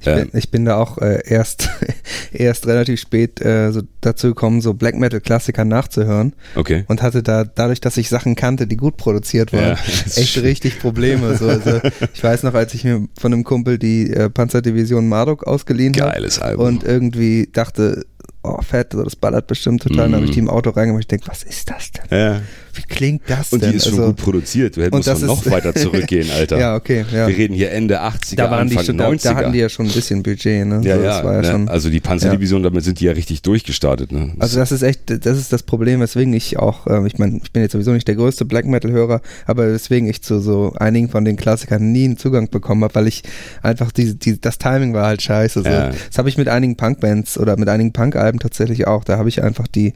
Ich bin, Ähm, ich bin da auch äh, erst, erst relativ spät äh, so dazu gekommen, so Black Metal Klassiker nachzuhören okay. und hatte da dadurch, dass ich Sachen kannte, die gut produziert waren, Ja, echt schön. richtig Probleme. So, also, ich weiß noch, als ich mir von einem Kumpel die äh, Panzerdivision Marduk ausgeliehen habe Geiles Album. und irgendwie dachte, oh fett, das ballert bestimmt total. Dann habe ich Mhm. die im Auto reingemacht ich denke, was ist das denn? ja. Wie klingt das Und denn? die ist schon Also, gut produziert. Du und hättest das noch weiter zurückgehen, Alter. Ja, okay, ja. Wir reden hier Ende 80er, Da waren die Anfang schon, da, 90er. da hatten die ja schon ein bisschen Budget, ne? ja, So, ja, das war ja ne? schon, also die Panzerdivision, damit sind die ja richtig durchgestartet. Ne? Also das ist echt, das ist das Problem, weswegen ich auch, ähm, ich meine, ich bin jetzt sowieso nicht der größte Black Metal Hörer, aber weswegen ich zu so einigen von den Klassikern nie einen Zugang bekommen habe, weil ich einfach die, die, das Timing war halt scheiße. So. Ja. Das habe ich mit einigen Punkbands oder mit einigen Punk-Alben tatsächlich auch. Da habe ich einfach die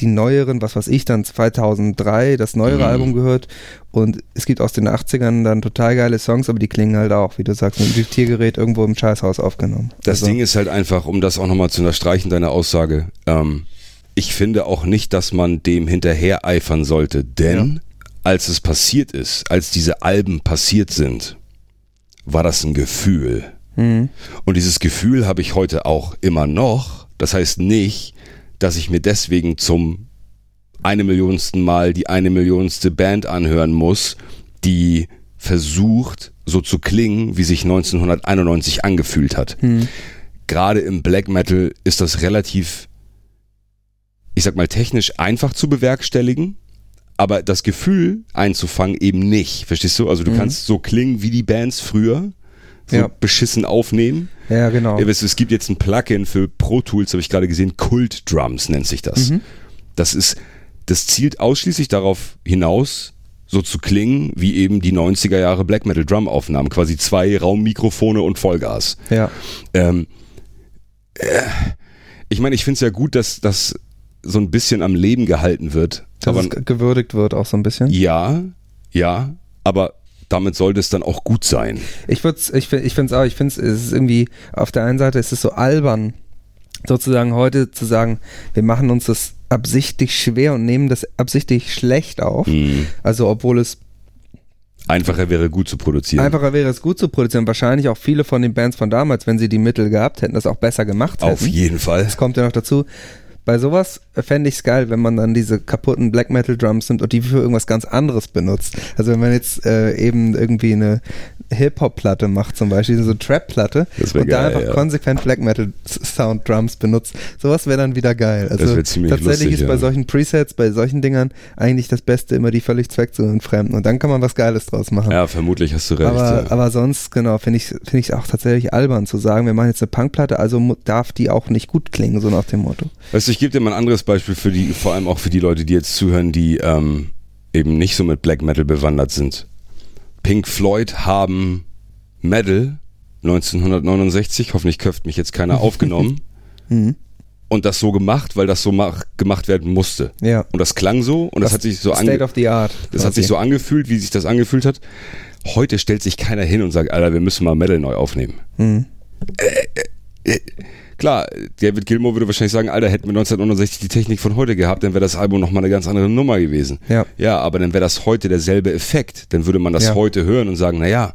die neueren, was weiß ich, dann 2003 das neuere Mhm. Album gehört und es gibt aus den 80ern dann total geile Songs, aber die klingen halt auch, wie du sagst, mit dem Diktiergerät irgendwo im Scheißhaus aufgenommen. Das Also, Ding ist halt einfach, um das auch nochmal zu unterstreichen, deine Aussage, ähm, ich finde auch nicht, dass man dem hinterher eifern sollte, denn als es passiert ist, als diese Alben passiert sind, war das ein Gefühl. Mhm. Und dieses Gefühl habe ich heute auch immer noch. Das heißt nicht, dass ich mir deswegen zum eine Millionsten Mal die eine Millionste Band anhören muss, die versucht, so zu klingen, wie sich 1991 angefühlt hat. Hm. Gerade im Black Metal ist das relativ, ich sag mal, technisch einfach zu bewerkstelligen, aber das Gefühl einzufangen eben nicht. Verstehst du? Also du Mhm. kannst so klingen wie die Bands früher, so Ja. beschissen aufnehmen. Ja, genau. Du, es gibt jetzt ein Plugin für Pro Tools, habe ich gerade gesehen, Kult Drums nennt sich das. Mhm. Das ist, das zielt ausschließlich darauf hinaus, so zu klingen wie eben die 90er Jahre Black Metal Drum Aufnahmen, quasi zwei Raummikrofone und Vollgas. Ja. Ähm, äh, ich meine, ich finde es ja gut, dass das so ein bisschen am Leben gehalten wird. Dass aber es ge- gewürdigt wird auch so ein bisschen. ja, ja, aber damit sollte es dann auch gut sein. Ich würde ich, ich finde es auch, ich finde es ist irgendwie, auf der einen Seite ist es so albern, sozusagen heute zu sagen, wir machen uns das absichtlich schwer und nehmen das absichtlich schlecht auf. Mhm. Also obwohl es Einfacher wäre gut zu produzieren. einfacher wäre, es gut zu produzieren. Wahrscheinlich auch viele von den Bands von damals, wenn sie die Mittel gehabt hätten, das auch besser gemacht hätten. Auf jeden Fall. Das kommt ja noch dazu. Bei sowas fände ich es geil, wenn man dann diese kaputten Black Metal Drums nimmt und die für irgendwas ganz anderes benutzt. Also wenn man jetzt äh, eben irgendwie eine Hip-Hop-Platte macht zum Beispiel, so eine Trap-Platte und da geil, einfach ja. konsequent Black Metal Sound Drums benutzt. Sowas wäre dann wieder geil. Also Das wär ziemlich tatsächlich lustig, ist bei ja. solchen Presets, bei solchen Dingern eigentlich das Beste immer die völlig zweckzuentfremden und dann kann man was Geiles draus machen. Ja, vermutlich hast du recht. Aber, ja. aber sonst, genau, finde ich finde ich auch tatsächlich albern zu sagen, wir machen jetzt eine Punkplatte, also darf die auch nicht gut klingen, so nach dem Motto. Weißt du, ich gebe dir mal ein anderes Beispiel für die, vor allem auch für die Leute, die jetzt zuhören, die ähm, eben nicht so mit Black Metal bewandert sind. Pink Floyd haben Metal 1969, hoffentlich köpft mich jetzt keiner, aufgenommen Mhm. und das so gemacht, weil das so mach, gemacht werden musste. Ja. Und das klang so und das, hat sich so State ange of the Art. das hat sich so angefühlt, wie sich das angefühlt hat. Heute stellt sich keiner hin und sagt, Alter, wir müssen mal Metal neu aufnehmen. Mhm. Klar, David Gilmour würde wahrscheinlich sagen, Alter, hätten wir 1969 die Technik von heute gehabt, dann wäre das Album nochmal eine ganz andere Nummer gewesen. Ja. Ja, aber dann wäre das heute derselbe Effekt. Dann würde man das Ja. heute hören und sagen, naja,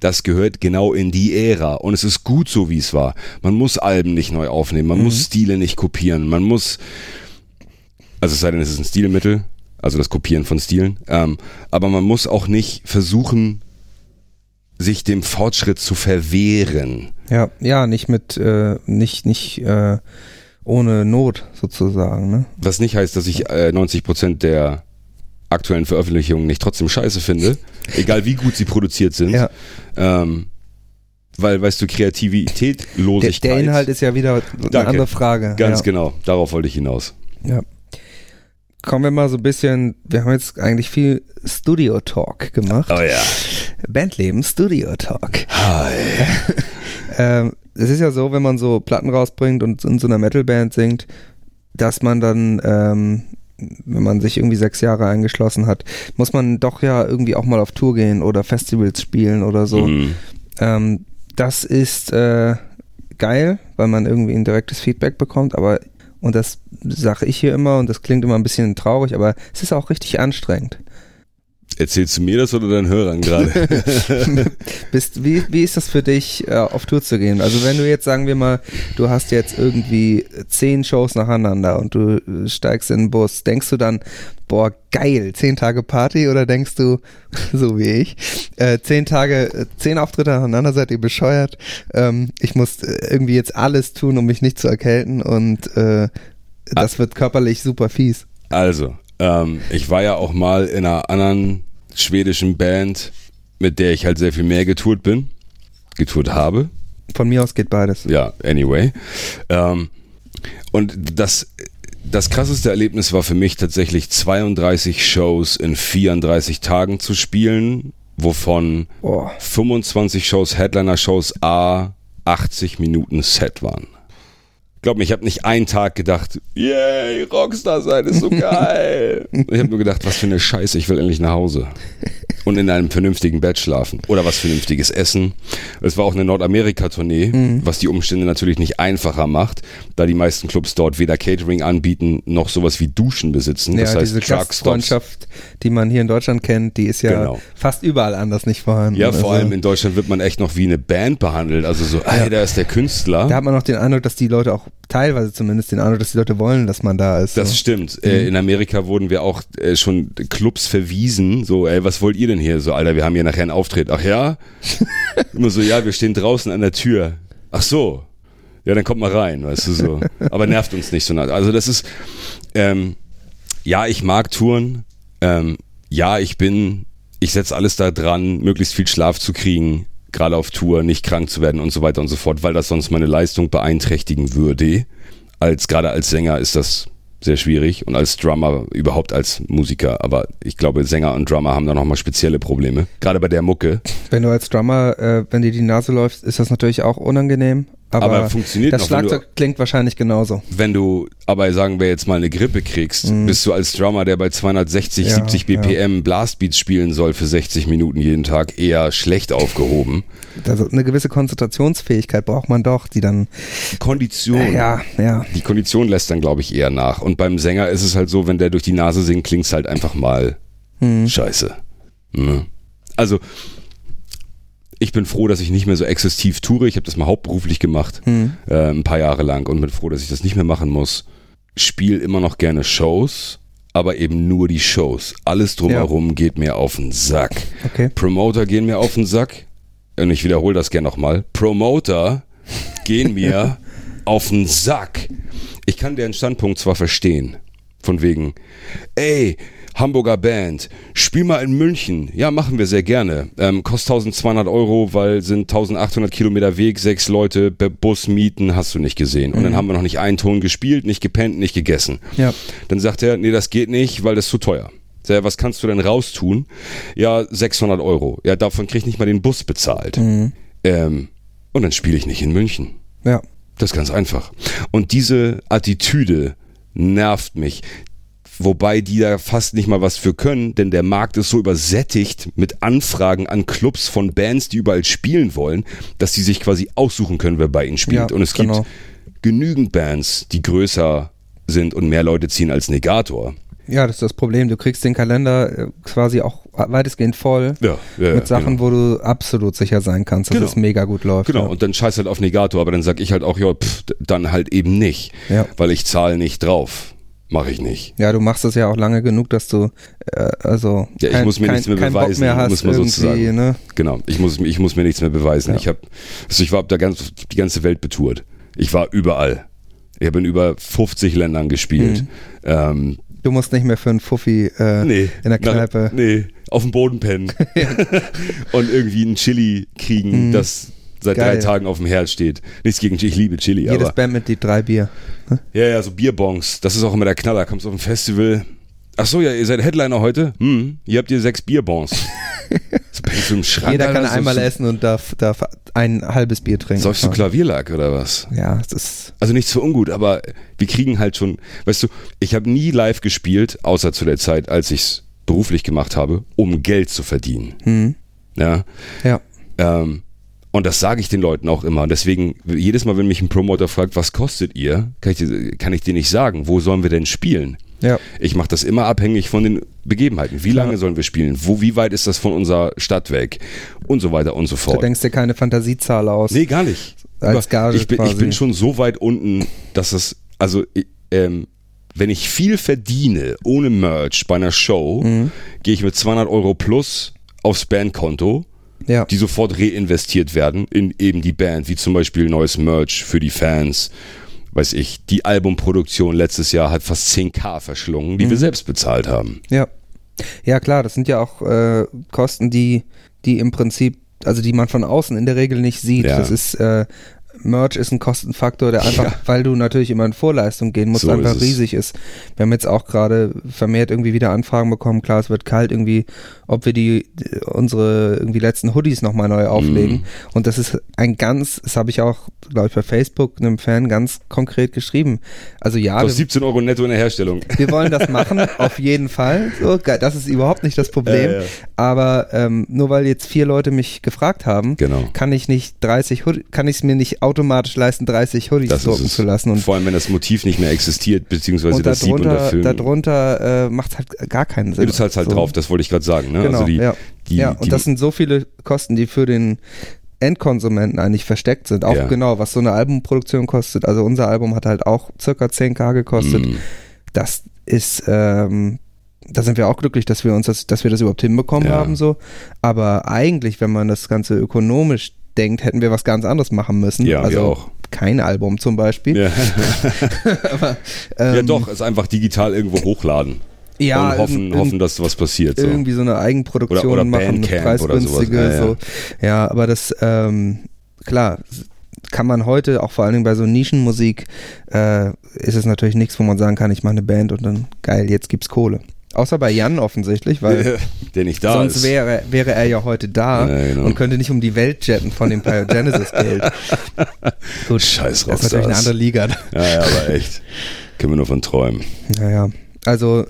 das gehört genau in die Ära und es ist gut so, wie es war. Man muss Alben nicht neu aufnehmen, man muss Stile nicht kopieren, man muss, also es sei denn, es ist ein Stilmittel, also das Kopieren von Stilen, ähm, aber man muss auch nicht versuchen, sich dem Fortschritt zu verwehren. Ja, ja, nicht mit, äh, nicht, nicht äh, ohne Not sozusagen, ne? Was nicht heißt, dass ich äh, 90% der aktuellen Veröffentlichungen nicht trotzdem scheiße finde, egal wie gut sie produziert sind. Ja. Ähm, weil, weißt du, Kreativität, Der, Losigkeit. der Inhalt ist ja wieder eine Danke. andere Frage. Ganz ja. genau, darauf wollte ich hinaus. Ja. Kommen wir mal so ein bisschen, wir haben jetzt eigentlich viel Studio-Talk gemacht. Oh ja. Bandleben, Studio-Talk. Hi. Ähm, es ist ja so, wenn man so Platten rausbringt und in so einer Metalband singt, dass man dann, ähm, wenn man sich irgendwie sechs Jahre eingeschlossen hat, muss man doch ja irgendwie auch mal auf Tour gehen oder Festivals spielen oder so. Mhm. Ähm, das ist äh, geil, weil man irgendwie ein direktes Feedback bekommt, aber und das sage ich hier immer und das klingt immer ein bisschen traurig, aber es ist auch richtig anstrengend. Erzählst du mir das oder deinen Hörern gerade? Bist, wie, wie ist das für dich, äh, auf Tour zu gehen? Also wenn du jetzt, sagen wir mal, du hast jetzt irgendwie zehn Shows nacheinander und du äh, steigst in den Bus, denkst du dann, boah, geil, zehn Tage Party oder denkst du, so wie ich, äh, zehn Tage, äh, zehn Auftritte nacheinander, seid ihr bescheuert? Ähm, ich muss irgendwie jetzt alles tun, um mich nicht zu erkälten und äh, das wird körperlich super fies. Also, ähm, ich war ja auch mal in einer anderen schwedischen Band, mit der ich halt sehr viel mehr getourt bin, getourt habe. Von mir aus geht beides. Ja, anyway. Ähm, und das, das krasseste Erlebnis war für mich tatsächlich 32 Shows in 34 Tagen zu spielen, wovon Boah. 25 Shows, Headliner-Shows, A 80 Minuten Set waren. Glaub mir, ich habe nicht einen Tag gedacht, yay, Rockstar sein ist so geil. ich habe nur gedacht, was für eine Scheiße, ich will endlich nach Hause. Und in einem vernünftigen Bett schlafen. Oder was Vernünftiges essen. Es war auch eine Nordamerika-Tournee, mhm. was die Umstände natürlich nicht einfacher macht, da die meisten Clubs dort weder Catering anbieten, noch sowas wie Duschen besitzen. Ja, das heißt, diese Gastfreundschaft, die man hier in Deutschland kennt, die ist ja genau. fast überall anders nicht vorhanden. Ja, vor also. allem in Deutschland wird man echt noch wie eine Band behandelt. Also so, ey, ja. da ist der Künstler. Da hat man noch den Eindruck, dass die Leute auch teilweise zumindest den Eindruck, dass die Leute wollen, dass man da ist. Das so. stimmt. Äh, mhm. in Amerika wurden wir auch äh, schon Clubs verwiesen. So, ey, was wollt ihr denn hier? So, Alter, wir haben hier nachher einen Auftritt. Ach ja? Immer so, ja, wir stehen draußen an der Tür. Ach so. Ja, dann kommt mal rein, weißt du so. Aber nervt uns nicht so. Also das ist, ähm, ja, ich mag Touren. Ähm, ja, ich bin, ich setze alles da dran, möglichst viel Schlaf zu kriegen gerade auf Tour nicht krank zu werden und so weiter und so fort, weil das sonst meine Leistung beeinträchtigen würde. Als gerade als Sänger ist das sehr schwierig und als Drummer überhaupt als Musiker. Aber ich glaube, Sänger und Drummer haben da nochmal spezielle Probleme. Gerade bei der Mucke. Wenn du als Drummer, äh, wenn dir die Nase läuft, ist das natürlich auch ungemnehm. Aber, aber funktioniert das noch, Schlagzeug du, klingt wahrscheinlich genauso. Wenn du aber sagen wir jetzt mal eine Grippe kriegst, mhm. bist du als Drummer, der bei 260, ja, 70 BPM ja. Blastbeats spielen soll für 60 Minuten jeden Tag, eher schlecht aufgehoben. Also eine gewisse Konzentrationsfähigkeit braucht man doch, die dann Kondition. Ja, ja. Die Kondition lässt dann glaube ich eher nach und beim Sänger ist es halt so, wenn der durch die Nase singt, klingt es halt einfach mal mhm. scheiße. Mhm. Also ich bin froh, dass ich nicht mehr so exzessiv toure. Ich habe das mal hauptberuflich gemacht, hm. äh, ein paar Jahre lang und bin froh, dass ich das nicht mehr machen muss. Spiel immer noch gerne Shows, aber eben nur die Shows. Alles drumherum ja. geht mir auf den Sack. Okay. Promoter gehen mir auf den Sack. Und ich wiederhole das gerne nochmal. Promoter gehen mir auf den Sack. Ich kann deren Standpunkt zwar verstehen. Von wegen, ey, Hamburger Band, spiel mal in München. Ja, machen wir sehr gerne. Ähm, kostet 1200 Euro, weil sind 1800 Kilometer Weg, sechs Leute, Bus mieten, hast du nicht gesehen. Und mhm. dann haben wir noch nicht einen Ton gespielt, nicht gepennt, nicht gegessen. Ja. Dann sagt er, nee, das geht nicht, weil das ist zu teuer. Sag, was kannst du denn raustun? Ja, 600 Euro. Ja, davon krieg ich nicht mal den Bus bezahlt. Mhm. Ähm, und dann spiele ich nicht in München. Ja. Das ist ganz einfach. Und diese Attitüde nervt mich wobei die da fast nicht mal was für können, denn der Markt ist so übersättigt mit Anfragen an Clubs von Bands, die überall spielen wollen, dass die sich quasi aussuchen können, wer bei ihnen spielt. Ja, und es genau. gibt genügend Bands, die größer sind und mehr Leute ziehen als Negator. Ja, das ist das Problem. Du kriegst den Kalender äh, quasi auch weitestgehend voll ja, ja, mit Sachen, genau. wo du absolut sicher sein kannst, dass genau. es mega gut läuft. Genau, ja. und dann scheiß halt auf Negator, aber dann sag ich halt auch, ja, pff, dann halt eben nicht, ja. weil ich zahle nicht drauf. Mache ich nicht. Ja, du machst es ja auch lange genug, dass du äh, also ja, ich kein, muss mir kein, nichts mehr beweisen, mehr hast muss man sozusagen. Ne? Genau, ich muss, ich muss mir nichts mehr beweisen. Ja. Ich habe, also ich war der ganz, die ganze Welt betourt. Ich war überall. Ich habe in über 50 Ländern gespielt. Mhm. Ähm, du musst nicht mehr für einen Fuffi äh, nee, in der Kneipe. Na, nee, auf dem Boden pennen und irgendwie ein Chili kriegen, mhm. das seit Geil. drei Tagen auf dem Herd steht. Nichts gegen ich liebe Chili. Jedes aber, Band mit die drei Bier. Hm? Ja, ja, so Bierbongs. Das ist auch immer der Knaller. Kommst auf ein Festival. Ach so, ja, ihr seid Headliner heute? Hm, hier habt ihr sechs Bierbons. so im Schrank, Jeder kann einmal so essen und darf, darf ein halbes Bier trinken. Säufst du Klavierlack oder was? Ja, das ist. Also nichts für ungut, aber wir kriegen halt schon, weißt du, ich habe nie live gespielt, außer zu der Zeit, als ich es beruflich gemacht habe, um Geld zu verdienen. Hm. Ja. Ja. Ähm, und das sage ich den Leuten auch immer. Und deswegen, jedes Mal, wenn mich ein Promoter fragt, was kostet ihr, kann ich, kann ich dir nicht sagen, wo sollen wir denn spielen? Ja. Ich mache das immer abhängig von den Begebenheiten. Wie lange sollen wir spielen? Wo, wie weit ist das von unserer Stadt weg? Und so weiter und so fort. Du denkst dir keine Fantasiezahl aus. Nee, gar nicht. Als Gage ich, bin, ich bin schon so weit unten, dass das, also, ähm, wenn ich viel verdiene ohne Merch bei einer Show, mhm. gehe ich mit 200 Euro plus aufs Bandkonto ja. die sofort reinvestiert werden in eben die Band, wie zum Beispiel neues Merch für die Fans. Weiß ich, die Albumproduktion letztes Jahr hat fast 10k verschlungen, die mhm. wir selbst bezahlt haben. Ja. Ja, klar, das sind ja auch äh, Kosten, die, die im Prinzip, also die man von außen in der Regel nicht sieht. Ja. Das ist äh, Merch ist ein Kostenfaktor, der einfach, Ja. weil du natürlich immer in Vorleistung gehen musst, So einfach riesig ist. Wir haben jetzt auch gerade vermehrt irgendwie wieder Anfragen bekommen, klar, es wird kalt irgendwie, ob wir die unsere irgendwie letzten Hoodies nochmal neu auflegen. Mhm. Und das ist ein ganz, das habe ich auch, glaube ich, bei Facebook einem Fan ganz konkret geschrieben. Also ja, wir, 17 Euro netto in der Herstellung. wir wollen das machen, auf jeden Fall. So, das ist überhaupt nicht das Problem. Ja, ja. Aber ähm, nur weil jetzt vier Leute mich gefragt haben, Genau. kann ich nicht 30 Hoodie, kann ich es mir nicht automatisch leisten, 30 Hoodies Das drucken zu lassen. Und, Vor allem, wenn das Motiv nicht mehr existiert, beziehungsweise das Sieb und der darunter, Film. darunter äh, macht es halt gar keinen Sinn. Du zahlst halt So. drauf, das wollte ich gerade sagen. Ne? Genau, also die, ja. die, ja, die, und das sind so viele Kosten, die für den Endkonsumenten eigentlich versteckt sind. Auch Ja. genau, was so eine Albumproduktion kostet. Also unser Album hat halt auch circa 10k gekostet. Mm. Das ist, ähm, da sind wir auch glücklich, dass wir uns das, dass wir das überhaupt hinbekommen Ja. haben so. Aber eigentlich, wenn man das Ganze ökonomisch denkt, hätten wir was ganz anderes machen müssen. Ja, wir also auch. kein Album zum Beispiel. ja. Aber, ja, ähm, doch, es einfach digital irgendwo hochladen. Ja, und hoffen, hoffen, dass was passiert. So. irgendwie so eine Eigenproduktion Oder- oder machen, eine preisgünstige. Ja, ja. So. ja, aber das, ähm, klar, kann man heute, auch vor allen Dingen bei so Nischenmusik, äh, ist es natürlich nichts, wo man sagen kann, ich mache eine Band und dann, geil, jetzt gibt's Kohle. Außer bei Jan offensichtlich, weil der nicht da sonst ist. wäre, wäre er ja heute da Ja, genau. und könnte nicht um die Welt jetten von dem Pyogenesis Geld. Gut, Scheiß das ist natürlich eine andere Liga. Ja, ja, aber echt. Können wir nur von träumen. Naja, also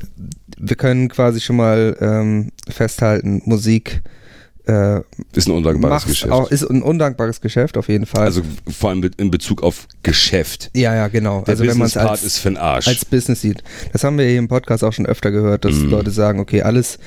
wir können quasi schon mal ähm, festhalten, Musik äh, Ist ein undankbares Geschäft. Auch, ist ein undankbares Geschäft auf jeden Fall. also vor allem in Bezug auf Geschäft. ja, ja, genau. Der also wenn man es als, ist für den Arsch. als Business sieht. Das haben wir hier im Podcast auch schon öfter gehört, dass Mhm. Leute sagen, okay, alles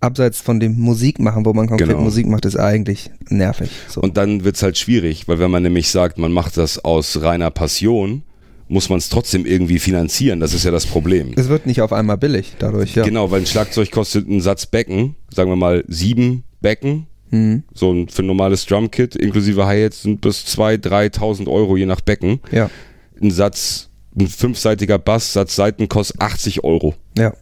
abseits von dem Musik machen, wo man konkret Genau. Musik macht, ist eigentlich nervig. So. Und dann wird's halt schwierig, weil wenn man nämlich sagt, man macht das aus reiner Passion, muss man es trotzdem irgendwie finanzieren. Das ist ja das Problem. es wird nicht auf einmal billig dadurch, ja. Genau, weil ein Schlagzeug kostet einen Satz Becken, sagen wir mal sieben Becken. Mhm. So ein für ein normales Drumkit inklusive Hi-Hats sind bis 2.000, 3.000 Euro je nach Becken. Ja, Ein Satz, ein fünfseitiger Bass, Satz Seiten kostet 80 Euro. ja.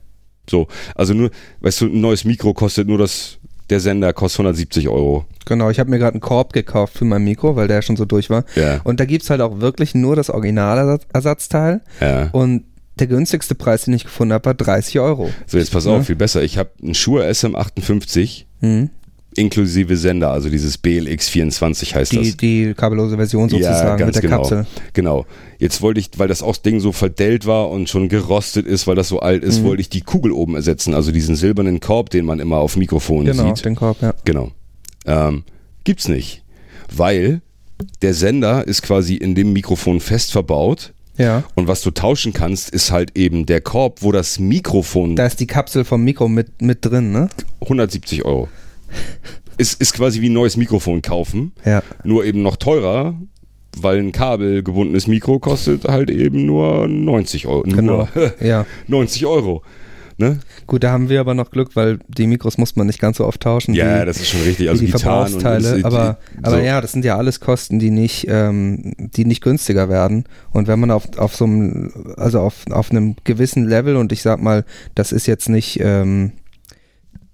So, also nur, weißt du, ein neues Mikro kostet nur das, der Sender kostet 170 Euro. Genau, ich habe mir gerade einen Korb gekauft für mein Mikro, weil der schon so durch war. Ja. Und da gibt's halt auch wirklich nur das Originalersatzteil. Ja. Und der günstigste Preis, den ich gefunden habe, war 30 Euro. So, jetzt pass auf, viel besser. Ich habe einen Shure SM58 Mhm. Inklusive Sender, also dieses BLX24 heißt Die, das. die kabellose Version sozusagen mit der genau. Kapsel. Genau. Jetzt wollte ich, weil das auch Ding so verdellt war und schon gerostet ist, weil das so alt Mhm. ist, wollte ich die Kugel oben ersetzen, also diesen silbernen Korb, den man immer auf Mikrofonen Genau, sieht. den Korb, ja. Genau. Ähm, gibt's nicht. Weil der Sender ist quasi in dem Mikrofon fest verbaut. Ja. Und was du tauschen kannst, ist halt eben der Korb, wo das Mikrofon Da ist die Kapsel vom Mikro mit, mit drin, ne? 170 Euro. Ist, ist quasi wie ein neues Mikrofon kaufen. Ja. Nur eben noch teurer, weil ein kabelgebundenes Mikro kostet halt eben nur 90 Euro. Genau. Nur Ja. 90 Euro. Ne? Gut, da haben wir aber noch Glück, weil die Mikros muss man nicht ganz so oft tauschen. Ja, wie, das ist schon richtig. Also die Gitarren und Verbrauchsteile. das- aber aber so. ja, das sind ja alles Kosten, die nicht, ähm, die nicht günstiger werden. Und wenn man auf, auf so einem, also auf, auf einem gewissen Level, und ich sag mal, das ist jetzt nicht, ähm,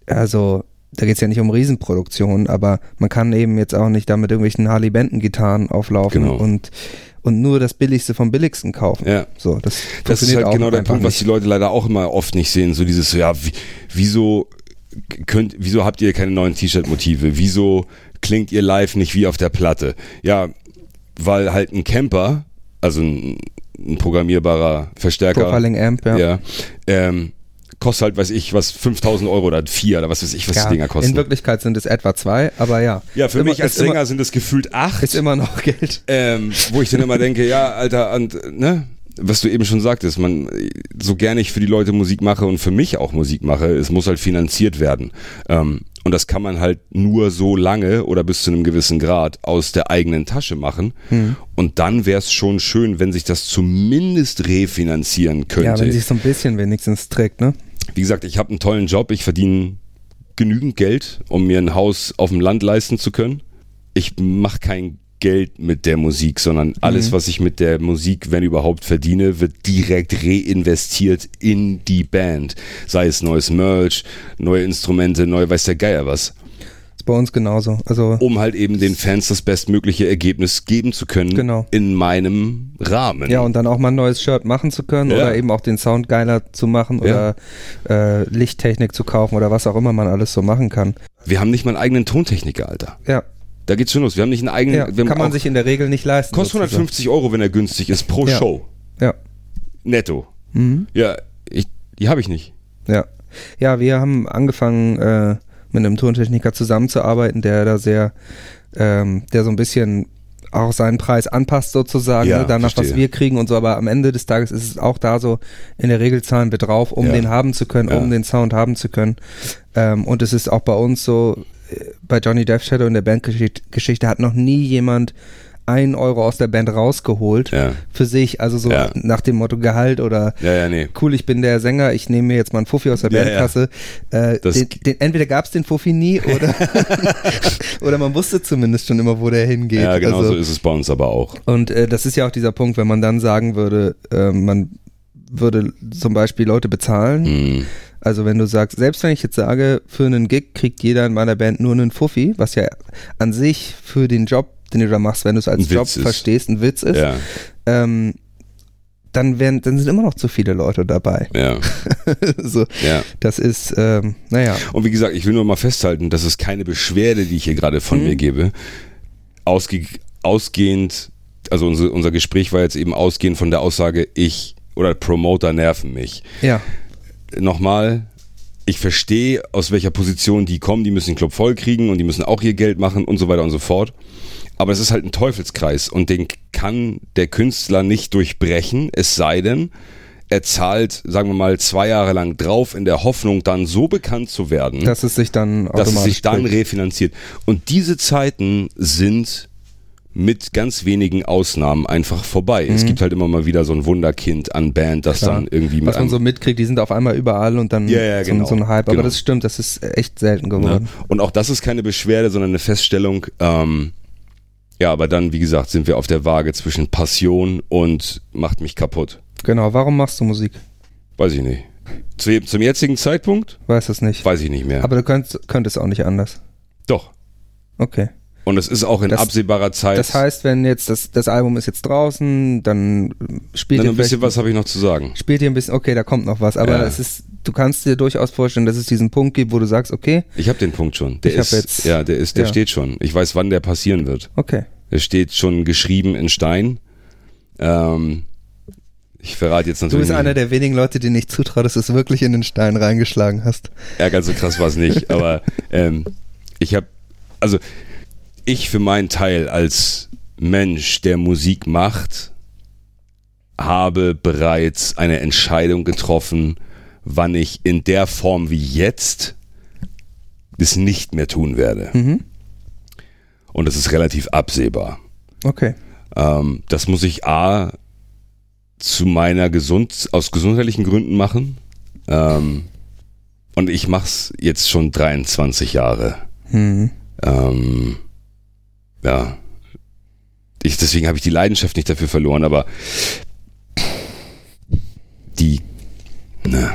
also da geht es ja nicht um Riesenproduktionen, aber man kann eben jetzt auch nicht da mit irgendwelchen Harley-Benton-Gitarren auflaufen Genau. und, und nur das Billigste vom Billigsten kaufen. Ja. So, das, Das ist halt genau der Punkt, was die nicht. Leute leider auch immer oft nicht sehen. So dieses, ja, wie, wieso könnt, wieso habt ihr keine neuen T-Shirt-Motive? Wieso klingt ihr live nicht wie auf der Platte? Ja, weil halt ein Camper, also ein, ein programmierbarer Verstärker, Profiling Amp, ja. ja, ähm, kostet halt, weiß ich, was 5000 Euro oder vier oder was weiß ich, was die Dinger in kosten. Wirklichkeit sind es etwa zwei, aber ja. Ja, für Immer- mich als immer- Sänger sind es gefühlt acht. Ist immer noch Geld. Ähm, wo ich dann immer denke, ja, Alter, und, ne, was du eben schon sagtest, man, so gerne ich für die Leute Musik mache und für mich auch Musik mache, es muss halt finanziert werden. Ähm, und das kann man halt nur so lange oder bis zu einem gewissen Grad aus der eigenen Tasche machen. Hm. Und dann wäre es schon schön, wenn sich das zumindest refinanzieren könnte. Ja, wenn sich so ein bisschen wenigstens trägt, ne? Wie gesagt, ich habe einen tollen Job, ich verdiene genügend Geld, um mir ein Haus auf dem Land leisten zu können. Ich mache kein Geld mit der Musik, sondern alles, was ich mit der Musik, wenn überhaupt, verdiene, wird direkt reinvestiert in die Band. Sei es neues Merch, neue Instrumente, neue weiß der Geier was. Ist bei uns genauso. Also um halt eben den Fans das bestmögliche Ergebnis geben zu können Genau. in meinem Rahmen. ja, und dann auch mal ein neues Shirt machen zu können Ja. oder eben auch den Sound geiler zu machen oder äh, Lichttechnik zu kaufen oder was auch immer man alles so machen kann. Wir haben nicht mal einen eigenen Tontechniker, Alter. Ja, Da geht's schon los. Wir haben nicht einen eigenen. ja kann man auch- sich in der Regel nicht leisten. Kostet sozusagen. 150 Euro, wenn er günstig ist, pro Ja. Show. Ja. Netto. Mhm. Ja, ich, die habe ich nicht. Ja. Ja, wir haben angefangen, äh, mit einem Tontechniker zusammenzuarbeiten, der da sehr, ähm, der so ein bisschen auch seinen Preis anpasst sozusagen, Ja, ne, danach, was verstehe. wir kriegen und so, aber am Ende des Tages ist es auch da so, in der Regel zahlen wir drauf, um Ja. den haben zu können, Ja. um den Sound haben zu können. Ähm, und es ist auch bei uns so, äh, bei Johnny Death Shadow in der Bandgeschichte hat noch nie jemand einen Euro aus der Band rausgeholt Ja. für sich, also so Ja. nach dem Motto Gehalt oder Ja, nee. cool, ich bin der Sänger, ich nehme mir jetzt mal einen Fuffi aus der. Bandkasse. Äh, den, den, entweder gab es den Fuffi nie oder, oder man wusste zumindest schon immer, wo der hingeht. Ja, genau also, so ist es bei uns aber auch. Und äh, das ist ja auch dieser Punkt, wenn man dann sagen würde, äh, man würde zum Beispiel Leute bezahlen. Mhm. Also wenn du sagst, selbst wenn ich jetzt sage, für einen Gig kriegt jeder in meiner Band nur einen Fuffi, was ja an sich für den Job, den du da machst, wenn du es als Job ist. verstehst, ein Witz ist, Ja, ähm, dann, werden, dann sind immer noch zu viele Leute dabei. ja, so, ja. das ist, ähm, naja, Und wie gesagt, ich will nur mal festhalten, das ist keine Beschwerde, die ich hier gerade von Mhm. mir gebe. Ausge ausgehend, also unser, unser Gespräch war jetzt eben ausgehend von der Aussage, ich oder Promoter nerven mich. ja, Nochmal, ich verstehe, aus welcher Position die kommen, die müssen den Club voll kriegen und die müssen auch ihr Geld machen und so weiter und so fort. Aber es ist halt ein Teufelskreis und den kann der Künstler nicht durchbrechen, es sei denn, er zahlt, sagen wir mal, zwei Jahre lang drauf, in der Hoffnung, dann so bekannt zu werden, dass es sich dann dass es sich dann refinanziert. Und diese Zeiten sind mit ganz wenigen Ausnahmen einfach vorbei. Es gibt halt immer mal wieder so ein Wunderkind an Band, das Mhm. Klar. dann irgendwie mit was man so mitkriegt, die sind auf einmal überall und dann Ja, ja, so, genau. so ein Hype. Aber Genau. das stimmt, das ist echt selten Ne? geworden. Und auch das ist keine Beschwerde, sondern eine Feststellung. Ähm, ja, aber dann, wie gesagt, sind wir auf der Waage zwischen Passion und macht mich kaputt. Genau, warum machst du Musik? Weiß ich nicht. Zu, zum jetzigen Zeitpunkt Weiß es nicht. weiß ich nicht mehr. Aber du könntest, könntest auch nicht anders. Doch. Okay. Und es ist auch in Das- absehbarer Zeit. Das heißt, wenn jetzt das, das Album ist jetzt draußen, dann spielt Dann ihr ein bisschen was habe ich noch zu sagen. spielt ihr ein bisschen, okay, da kommt noch was, aber Ja. es ist, du kannst dir durchaus vorstellen, dass es diesen Punkt gibt, wo du sagst, okay, Ich habe den Punkt schon. Der ist, jetzt- ja, der ist, der ja. steht schon. Ich weiß, wann der passieren wird. okay. Der steht schon geschrieben in Stein. Ähm, ich verrate jetzt Du natürlich. bist nicht- einer der wenigen Leute, denen ich zutraue, dass du es wirklich in den Stein reingeschlagen hast. Ja, ganz so krass war es nicht. Aber ähm, ich habe, also ich für meinen Teil als Mensch, der Musik macht, habe bereits eine Entscheidung getroffen, wann ich in der Form wie jetzt es nicht mehr tun werde. Mhm. Und das ist relativ absehbar. Okay. Ähm, das muss ich A zu meiner gesund aus gesundheitlichen Gründen machen. Ähm, und ich mach's jetzt schon 23 Jahre. Mhm. Ähm, ja. Ich, deswegen habe ich die Leidenschaft nicht dafür verloren, aber die na,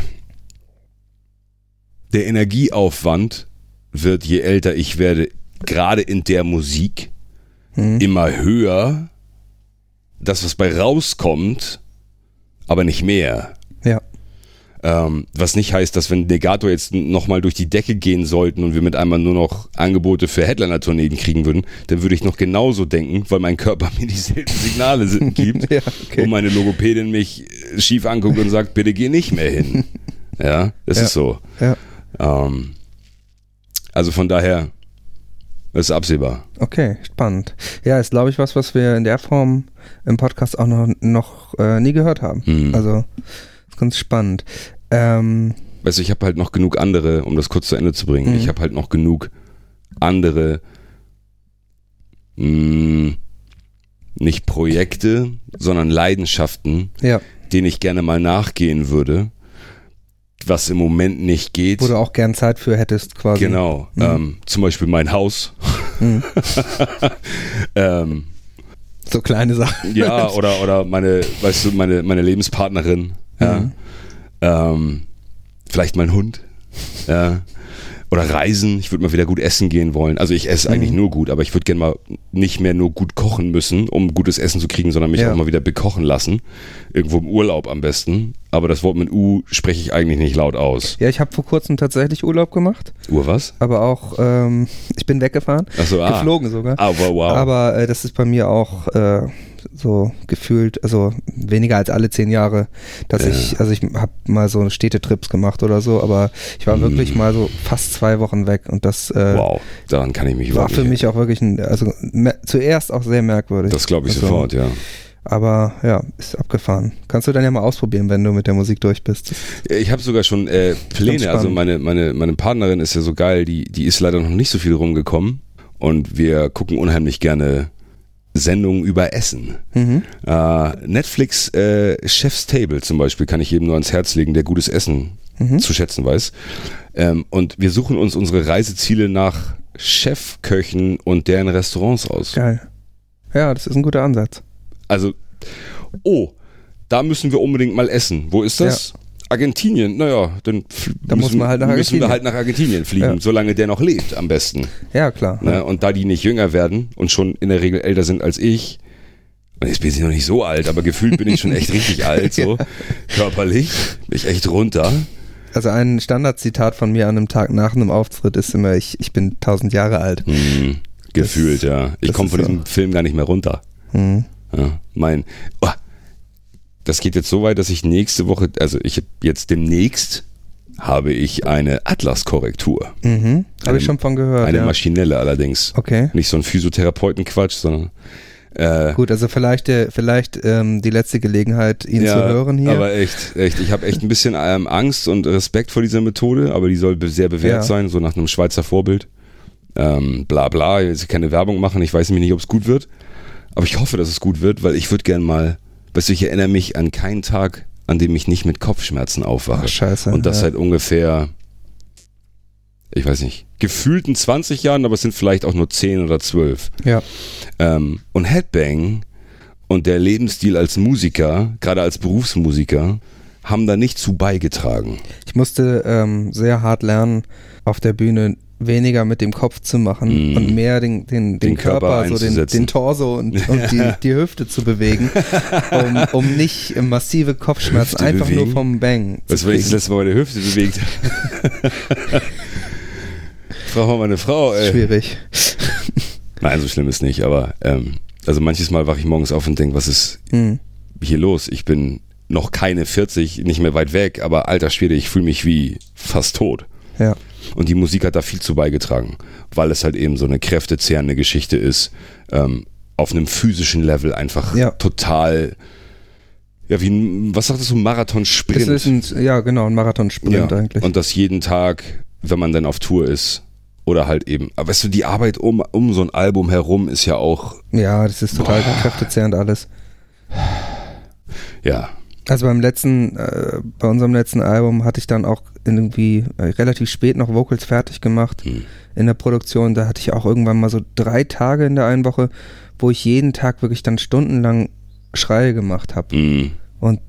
der Energieaufwand wird, je älter ich werde, gerade in der Musik Mhm. immer höher. Das, was bei rauskommt, aber nicht mehr. Ja. Ähm, was nicht heißt, dass wenn Legato jetzt nochmal durch die Decke gehen sollten und wir mit einmal nur noch Angebote für Headliner-Tourneen kriegen würden, dann würde ich noch genauso denken, weil mein Körper mir dieselben Signale gibt Ja, okay. und meine Logopädin mich schief anguckt und sagt, bitte geh nicht mehr hin. Ja, das Ja. ist so. Ja. Ähm, also von daher, das ist absehbar. Okay, spannend. Ja, ist, glaube ich, was, was wir in der Form im Podcast auch noch, noch äh, nie gehört haben. Mhm. Also, ganz spannend. Ähm, Weißt du, ich habe halt noch genug andere, um das kurz zu Ende zu bringen, Mhm. ich habe halt noch genug andere, mh, nicht Projekte, sondern Leidenschaften, ja, denen ich gerne mal nachgehen würde, was im Moment nicht geht. wo du auch gern Zeit für hättest, quasi. Genau, Mhm. ähm, zum Beispiel mein Haus. Mhm. ähm, So kleine Sachen. ja, oder, oder meine, weißt du, meine, meine Lebenspartnerin. Ja. Mhm. Ähm, vielleicht mein Hund. Ja. oder reisen. Ich würde mal wieder gut essen gehen wollen. Also ich esse eigentlich nur gut, aber ich würde gerne mal nicht mehr nur gut kochen müssen, um gutes Essen zu kriegen, sondern mich Ja. auch mal wieder bekochen lassen. Irgendwo im Urlaub am besten. Aber das Wort mit U spreche ich eigentlich nicht laut aus. Ja, ich habe vor kurzem tatsächlich Urlaub gemacht, Uhr was? aber auch, ähm, ich bin weggefahren, Ach so, ah. geflogen sogar. Ah, wow, wow. Aber äh, das ist bei mir auch äh, so gefühlt, also weniger als alle zehn Jahre, dass Ja. ich, also ich habe mal so Städtetrips gemacht oder so, aber ich war wirklich mal so fast zwei Wochen weg und das äh, wow, daran kann ich mich war für mich auch wirklich ein, also zuerst auch sehr merkwürdig. Das glaube ich Also, sofort, ja. Aber ja, ist abgefahren. Kannst du dann ja mal ausprobieren, wenn du mit der Musik durch bist. Ich habe sogar schon äh, Pläne. Also meine, meine, meine Partnerin ist ja so geil, die, die ist leider noch nicht so viel rumgekommen. Und wir gucken unheimlich gerne Sendungen über Essen. Mhm. Äh, Netflix äh, Chef's Table zum Beispiel kann ich jedem nur ans Herz legen, der gutes Essen Mhm. zu schätzen weiß. Ähm, und wir suchen uns unsere Reiseziele nach Chefköchen und deren Restaurants aus. Geil. Ja, das ist ein guter Ansatz. Also, oh, da müssen wir unbedingt mal essen. Wo ist das? Argentinien, naja, dann Da muss man halt nach müssen wir halt nach Argentinien fliegen, Ja. solange der noch lebt am besten. Ja, klar. Ne? Und da die nicht jünger werden und schon in der Regel älter sind als ich, und jetzt bin ich noch nicht so alt, aber gefühlt bin ich schon echt richtig alt, so körperlich, bin ich echt runter. Also ein Standardzitat von mir an einem Tag nach einem Auftritt ist immer, ich, ich bin tausend Jahre alt. Hm, gefühlt, ja. Ich das komme von so. diesem Film gar nicht mehr runter. Mhm. Ja, mein, oh, das geht jetzt so weit, dass ich nächste Woche, also ich jetzt demnächst habe ich eine Atlas-Korrektur. Mhm. Habe ich schon von gehört. Eine ja. maschinelle allerdings. Okay. Nicht so ein Physiotherapeuten-Quatsch, sondern äh, Gut, also vielleicht, der, vielleicht ähm, die letzte Gelegenheit, ihn zu hören hier. Aber echt, echt. Ich habe echt ein bisschen ähm, Angst und Respekt vor dieser Methode, aber die soll sehr bewährt Ja. sein, so nach einem Schweizer Vorbild. Ähm, bla bla, ich will keine Werbung machen, ich weiß nämlich nicht, ob es gut wird. Aber ich hoffe, dass es gut wird, weil ich würde gern mal, weißt du, ich erinnere mich an keinen Tag, an dem ich nicht mit Kopfschmerzen aufwache. Ach, scheiße. Und das ja. seit ungefähr, ich weiß nicht, gefühlten 20 Jahren, aber es sind vielleicht auch nur 10 oder 12. Ja. Ähm, und Headbang und der Lebensstil als Musiker, gerade als Berufsmusiker, haben da nicht zu beigetragen. Ich musste ähm, sehr hart lernen, auf der Bühne weniger mit dem Kopf zu machen Mm. und mehr den, den, den, Den Körper Körper, so den, einzusetzen. den Torso und, und die, die Hüfte zu bewegen, um, um nicht äh, massive Kopfschmerzen Hüfte einfach bewegen? nur vom Bang zu Was wenn ich das letzte Mal meine Hüfte bewegt Frag mal meine Frau, ey. Schwierig. Nein, so schlimm ist nicht, aber ähm, also manches Mal wache ich morgens auf und denke, was ist Mhm. hier los? Ich bin noch keine 40, nicht mehr weit weg, aber alter Schwede, ich fühle mich wie fast tot. Ja. Und die Musik hat da viel zu beigetragen, weil es halt eben so eine kräftezehrende Geschichte ist, ähm, auf einem physischen Level einfach Ja. total, ja, wie ein, was sagtest du, Marathon-Sprint. Ja, genau, ein Marathonsprint ja. eigentlich. Und das jeden Tag, wenn man dann auf Tour ist. Oder halt eben, aber weißt du, die Arbeit um, um so ein Album herum ist ja auch, ja, das ist total kräftezehrend alles. ja, Also beim letzten, äh, bei unserem letzten Album hatte ich dann auch irgendwie äh, relativ spät noch Vocals fertig gemacht Hm. in der Produktion. Da hatte ich auch irgendwann mal so drei Tage in der einen Woche, wo ich jeden Tag wirklich dann stundenlang Schreie gemacht habe. mm, Und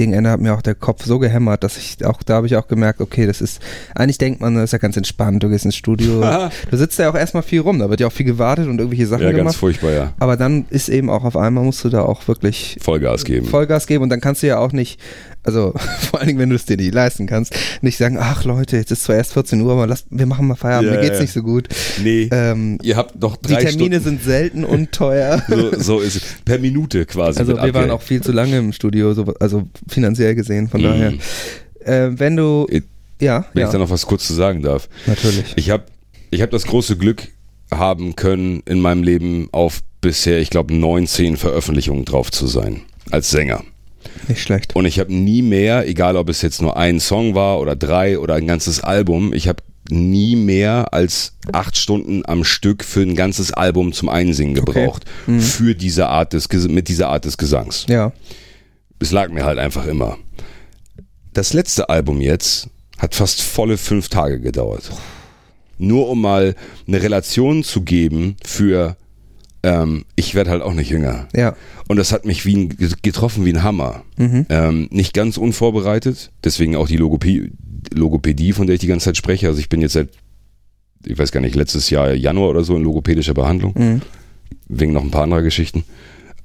gegen Ende hat mir auch der Kopf so gehämmert, dass ich auch, da habe ich auch gemerkt, okay, das ist, eigentlich denkt man, das ist ja ganz entspannt, du gehst ins Studio, du sitzt ja auch erstmal viel rum, da wird ja auch viel gewartet und irgendwelche Sachen ja, ganz gemacht. furchtbar, ja. Aber dann ist eben auch auf einmal musst du da auch wirklich Vollgas geben. Vollgas geben und dann kannst du ja auch nicht, also vor allen Dingen, wenn du es dir nicht leisten kannst, nicht sagen, ach Leute, jetzt ist zwar erst 14 Uhr, aber lass, wir machen mal Feierabend, Ja, mir geht's ja. nicht so gut. nee, Ähm, ihr habt noch die drei Termine Stunden. sind selten und teuer. So, so ist es. Per Minute quasi. Also wir waren auch viel zu lange im Studio, so, also finanziell gesehen, von Mhm. daher. Äh, wenn du, Ich- ja, Wenn ja, ich da noch was kurz zu sagen darf. natürlich. Ich habe ich hab das große Glück haben können, in meinem Leben auf bisher, ich glaube, 19 Veröffentlichungen drauf zu sein. Als Sänger. Nicht schlecht. Und ich habe nie mehr, egal ob es jetzt nur ein Song war oder drei oder ein ganzes Album, ich habe nie mehr als acht Stunden am Stück für ein ganzes Album zum Einsingen Okay. gebraucht. Mhm. Für diese Art des, mit dieser Art des Gesangs. Ja, Es lag mir halt einfach immer. Das letzte Album jetzt hat fast volle fünf Tage gedauert. Nur um mal eine Relation zu geben für, ähm, ich werde halt auch nicht jünger. ja, Und das hat mich wie ein, getroffen wie ein Hammer. mhm. Ähm, nicht ganz unvorbereitet, deswegen auch die Logopädie, Logopädie, von der ich die ganze Zeit spreche. Also ich bin jetzt seit ich weiß gar nicht, letztes Jahr Januar oder so in logopädischer Behandlung. Mhm. Wegen noch ein paar anderer Geschichten.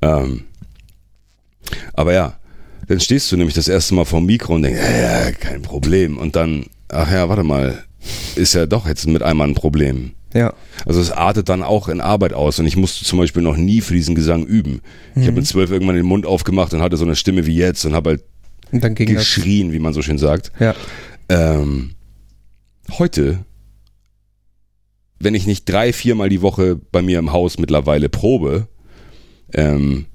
Ähm, aber ja, dann stehst du nämlich das erste Mal vor dem Mikro und denkst, ja, ja, kein Problem. Und dann, ach ja, warte mal, ist ja doch jetzt mit einmal ein Problem. Ja. Also es artet dann auch in Arbeit aus und ich musste zum Beispiel noch nie für diesen Gesang üben. Ich habe mit zwölf irgendwann den Mund aufgemacht und hatte so eine Stimme wie jetzt und habe halt Und dann ging das. geschrien, wie man so schön sagt. Ja. Ähm, heute, wenn ich nicht drei, viermal die Woche bei mir im Haus mittlerweile probe, ähm,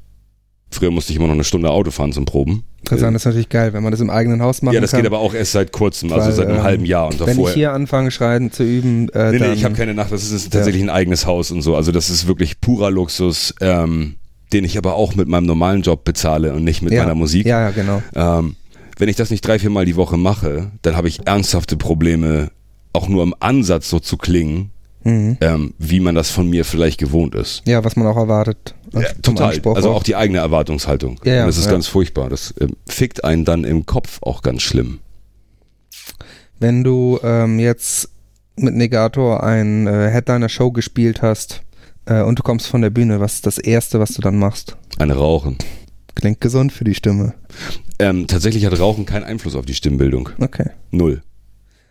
früher musste ich immer noch eine Stunde Auto fahren zum Proben. Kann sagen, das ist natürlich geil, wenn man das im eigenen Haus machen ja, das kann. geht aber auch erst seit kurzem, also Weil, seit einem ähm, halben Jahr und wenn davor. ich hier anfange, schreien zu üben, äh, Nee, dann, nee, ich habe keine Nacht, das ist tatsächlich ein eigenes Haus und so. Also das ist wirklich purer Luxus, ähm, den ich aber auch mit meinem normalen Job bezahle und nicht mit ja, meiner Musik. Ja, ja, genau. Ähm, wenn ich das nicht drei, vier Mal die Woche mache, dann habe ich ernsthafte Probleme, auch nur im Ansatz so zu klingen, Mhm. ähm, wie man das von mir vielleicht gewohnt ist. Ja, was man auch erwartet. Ja, Vom total. Anspruch Also auch die eigene Erwartungshaltung. Ja, ja, das ist ja. ganz furchtbar. Das ähm, fickt einen dann im Kopf auch ganz schlimm. Wenn du ähm, jetzt mit Negator ein äh, Headliner-Show gespielt hast äh, und du kommst von der Bühne, was ist das Erste, was du dann machst? Eine Rauchen. Klingt gesund für die Stimme. Ähm, tatsächlich hat Rauchen keinen Einfluss auf die Stimmbildung. Okay. Null.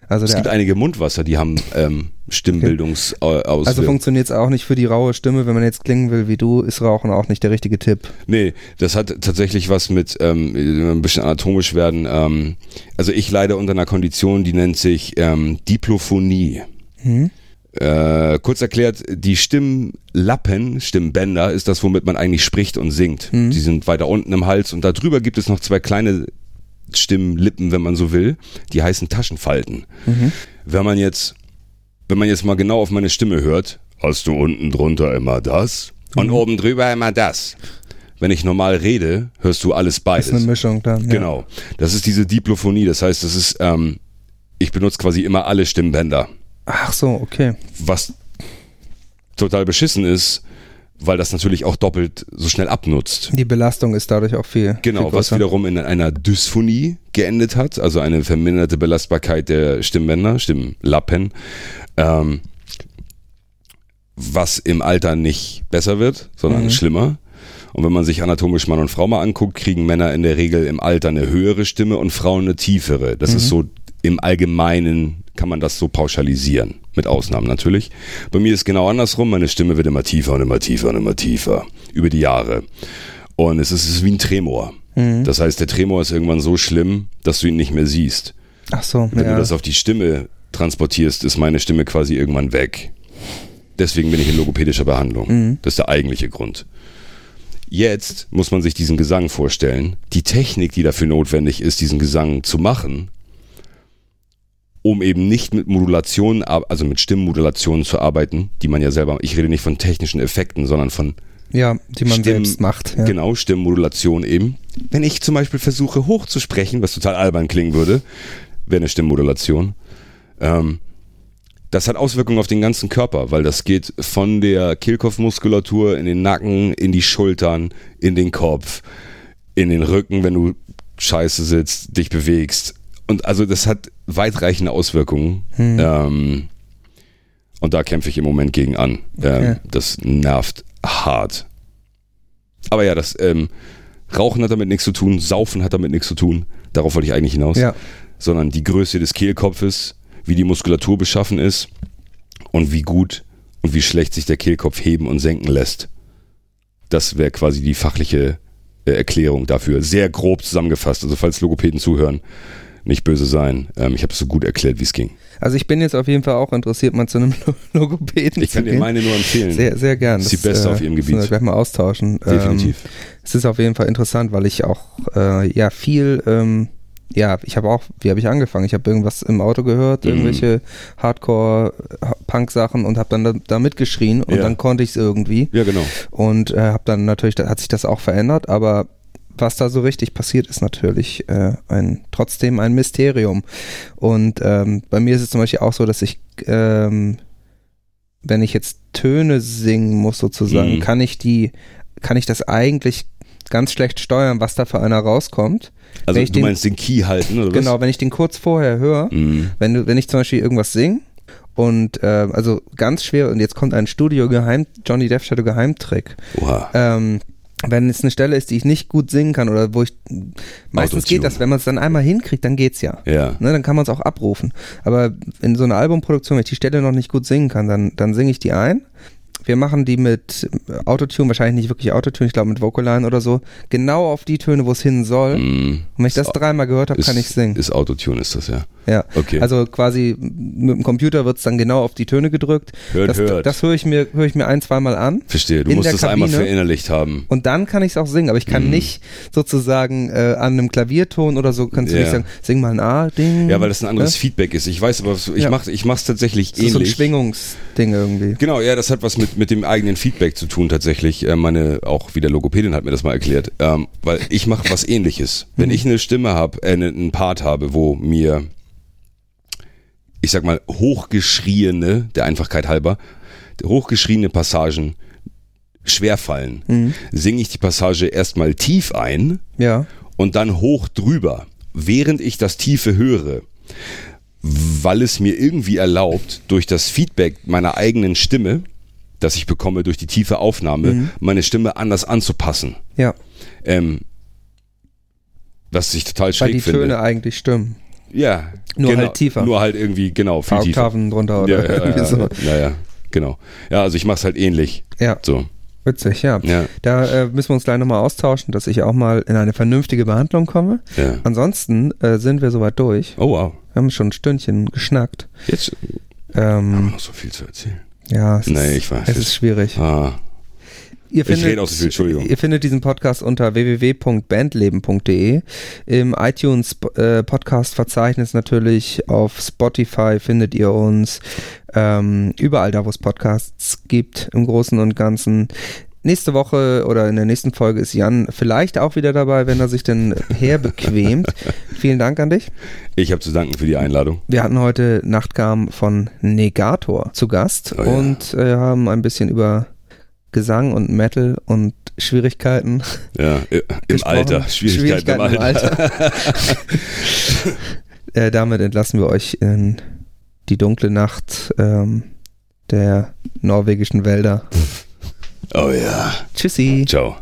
Also, Es gibt einige Mundwasser, die haben ähm, Stimmbildungsauswirkungen. also funktioniert es auch nicht für die raue Stimme, wenn man jetzt klingen will wie du, ist Rauchen auch nicht der richtige Tipp. Nee, das hat tatsächlich was mit ähm, ein bisschen anatomisch werden. Ähm, also ich leide unter einer Kondition, die nennt sich ähm, Diplophonie. Hm? Äh, kurz erklärt, die Stimmlappen, Stimmbänder, ist das, womit man eigentlich spricht und singt. Mhm. Die sind weiter unten im Hals und darüber gibt es noch zwei kleine Stimmlippen, wenn man so will. Die heißen Taschenfalten. Mhm. Wenn man jetzt, wenn man jetzt mal genau auf meine Stimme hört, hast du unten drunter immer das und Mhm. oben drüber immer das. Wenn ich normal rede, hörst du alles Das beides. ist eine Mischung dann. Ja. Genau. Das ist diese Diplophonie. Das heißt, das ist, ähm, ich benutze quasi immer alle Stimmbänder. Ach so, okay. Was total beschissen ist, weil das natürlich auch doppelt so schnell abnutzt. Die Belastung ist dadurch auch viel. Genau, viel was wiederum in einer Dysphonie geendet hat, also eine verminderte Belastbarkeit der Stimmbänder, Stimmlappen, ähm, was im Alter nicht besser wird, sondern Mhm. schlimmer. Und wenn man sich anatomisch Mann und Frau mal anguckt, kriegen Männer in der Regel im Alter eine höhere Stimme und Frauen eine tiefere. Das ist so im Allgemeinen kann man das so pauschalisieren. Mit Ausnahmen natürlich. Bei mir ist genau andersrum. Meine Stimme wird immer tiefer und immer tiefer und immer tiefer. Über die Jahre. Und es ist, wie ein Tremor. Mhm. Das heißt, der Tremor ist irgendwann so schlimm, dass du ihn nicht mehr siehst. Ach so, Wenn ja. du das auf die Stimme transportierst, ist meine Stimme quasi irgendwann weg. Deswegen bin ich in logopädischer Behandlung. Mhm. Das ist der eigentliche Grund. Jetzt muss man sich diesen Gesang vorstellen. Die Technik, die dafür notwendig ist, diesen Gesang zu machen, um eben nicht mit Modulationen, also mit Stimmmodulationen zu arbeiten, die man ja selber, ich rede nicht von technischen Effekten, sondern von ja, die man Stimmen- selbst macht. Ja. Genau, Stimmmodulation eben. Wenn ich zum Beispiel versuche hochzusprechen, was total albern klingen würde, wäre eine Stimmmodulation. Ähm, das hat Auswirkungen auf den ganzen Körper, weil das geht von der Kehlkopfmuskulatur in den Nacken, in die Schultern, in den Kopf, in den Rücken, wenn du scheiße sitzt, dich bewegst. Und also das hat weitreichende Auswirkungen. Hm. Ähm, und da kämpfe ich im Moment gegen an. Okay. Ähm, das nervt hart. Aber ja, das ähm, Rauchen hat damit nichts zu tun, Saufen hat damit nichts zu tun. Darauf wollte ich eigentlich hinaus. Ja. Sondern die Größe des Kehlkopfes, wie die Muskulatur beschaffen ist und wie gut und wie schlecht sich der Kehlkopf heben und senken lässt. Das wäre quasi die fachliche äh, Erklärung dafür. Sehr grob zusammengefasst. Also falls Logopäden zuhören, nicht böse sein. Ähm, ich habe es so gut erklärt, wie es ging. Also ich bin jetzt auf jeden Fall auch interessiert, mal zu einem Logopäden Ich zu kann dir meine nur empfehlen. Sehr, sehr gern. Ist die beste auf ihrem müssen wir Gebiet. gleich mal austauschen. Definitiv. Ähm, es ist auf jeden Fall interessant, weil ich auch äh, ja viel, ähm, ja, ich habe auch, wie habe ich angefangen? Ich habe irgendwas im Auto gehört, Mhm. irgendwelche Hardcore-Punk-Sachen und habe dann da, da mitgeschrien und Ja. dann konnte ich es irgendwie ja, genau. und äh, habe dann natürlich, da hat sich das auch verändert, aber was da so richtig passiert, ist natürlich äh, ein trotzdem ein Mysterium. Und ähm, bei mir ist es zum Beispiel auch so, dass ich, ähm, wenn ich jetzt Töne singen muss sozusagen, Mhm. kann ich die, kann ich das eigentlich ganz schlecht steuern, was da für einer rauskommt. Also Wenn ich du den- meinst den Key halten, oder was? Genau, wenn ich den kurz vorher höre, Mhm. wenn du, wenn ich zum Beispiel irgendwas singe Und äh, also ganz schwer, und jetzt kommt ein Studio-Geheim, Johnny Depp Shadow Geheimtrick. Oha. Ähm, wenn es eine Stelle ist, die ich nicht gut singen kann oder wo ich meistens geht das, wenn man es dann einmal hinkriegt, dann geht's ja. Ja. Ne, dann kann man es auch abrufen. Aber in so einer Albumproduktion, wenn ich die Stelle noch nicht gut singen kann, dann, dann singe ich die ein. Wir machen die mit Autotune, wahrscheinlich nicht wirklich Autotune, ich glaube mit Vocaline oder so, genau auf die Töne, wo es hin soll. Mm, Und wenn ich das dreimal gehört habe, kann ich singen. Ist Autotune, ist das, ja. Ja. Okay. Also quasi mit dem Computer wird es dann genau auf die Töne gedrückt. Hört, das hört. das höre ich, mir höre ich mir ein, zweimal an. Verstehe, du musst das einmal verinnerlicht haben. Und dann kann ich es auch singen, aber ich kann Mhm. nicht sozusagen äh, an einem Klavierton oder so, kannst du Ja. nicht sagen, sing mal ein A-Ding. Ja, weil das ein anderes Ne? Feedback ist. Ich weiß aber, ich Ja. mach ich mach's tatsächlich Das ist so ein ähnlich. Schwingungsding irgendwie. Genau, ja, das hat was mit, mit dem eigenen Feedback zu tun tatsächlich. Äh, Meine, auch wieder Logopädin hat mir das mal erklärt. Ähm, weil ich mache was ähnliches. Mhm. Wenn ich eine Stimme habe, äh, einen Part habe, wo mir, ich sag mal, hochgeschriene, der Einfachkeit halber, hochgeschriene Passagen schwerfallen, Mhm. singe ich die Passage erstmal tief ein Ja. und dann hoch drüber, während ich das Tiefe höre, weil es mir irgendwie erlaubt, durch das Feedback meiner eigenen Stimme, das ich bekomme durch die tiefe Aufnahme, meine Stimme anders anzupassen. Ja. Ähm, was ich total Weil schräg die finde. Töne eigentlich stimmen. Ja, Nur genau, halt tiefer. Nur halt irgendwie, genau, viel tiefer. Oktaven drunter oder Ja, ja, irgendwie ja, so. ja, ja, genau. Ja, also ich mache es halt ähnlich. Ja, So, witzig, ja. ja, Da äh, müssen wir uns gleich nochmal austauschen, dass ich auch mal in eine vernünftige Behandlung komme. ja. Ansonsten äh, sind wir soweit durch. Oh wow, Wir haben schon ein Stündchen geschnackt. jetzt haben wir Ähm, noch so viel zu erzählen. ja, es, Nee, ist, ich weiß. es ist schwierig. Ah, Ihr Ich findet, rede auch so viel, Entschuldigung. Ihr findet diesen Podcast unter www.bandleben.de. Im iTunes äh, Podcast Verzeichnis natürlich. Auf Spotify findet ihr uns. Ähm, überall da, wo es Podcasts gibt, im Großen und Ganzen. Nächste Woche oder in der nächsten Folge ist Jan vielleicht auch wieder dabei, wenn er sich denn herbequemt. Vielen Dank an dich. ich habe zu danken für die Einladung. Wir hatten heute Nachtgarm von Negator zu Gast Oh ja. und äh, haben ein bisschen über Gesang und Metal und Schwierigkeiten Ja, im gesprochen. Alter. Schwierigkeiten, im Alter. äh, damit entlassen wir euch in die dunkle Nacht ähm, der norwegischen Wälder. Oh ja. Tschüssi. Ciao.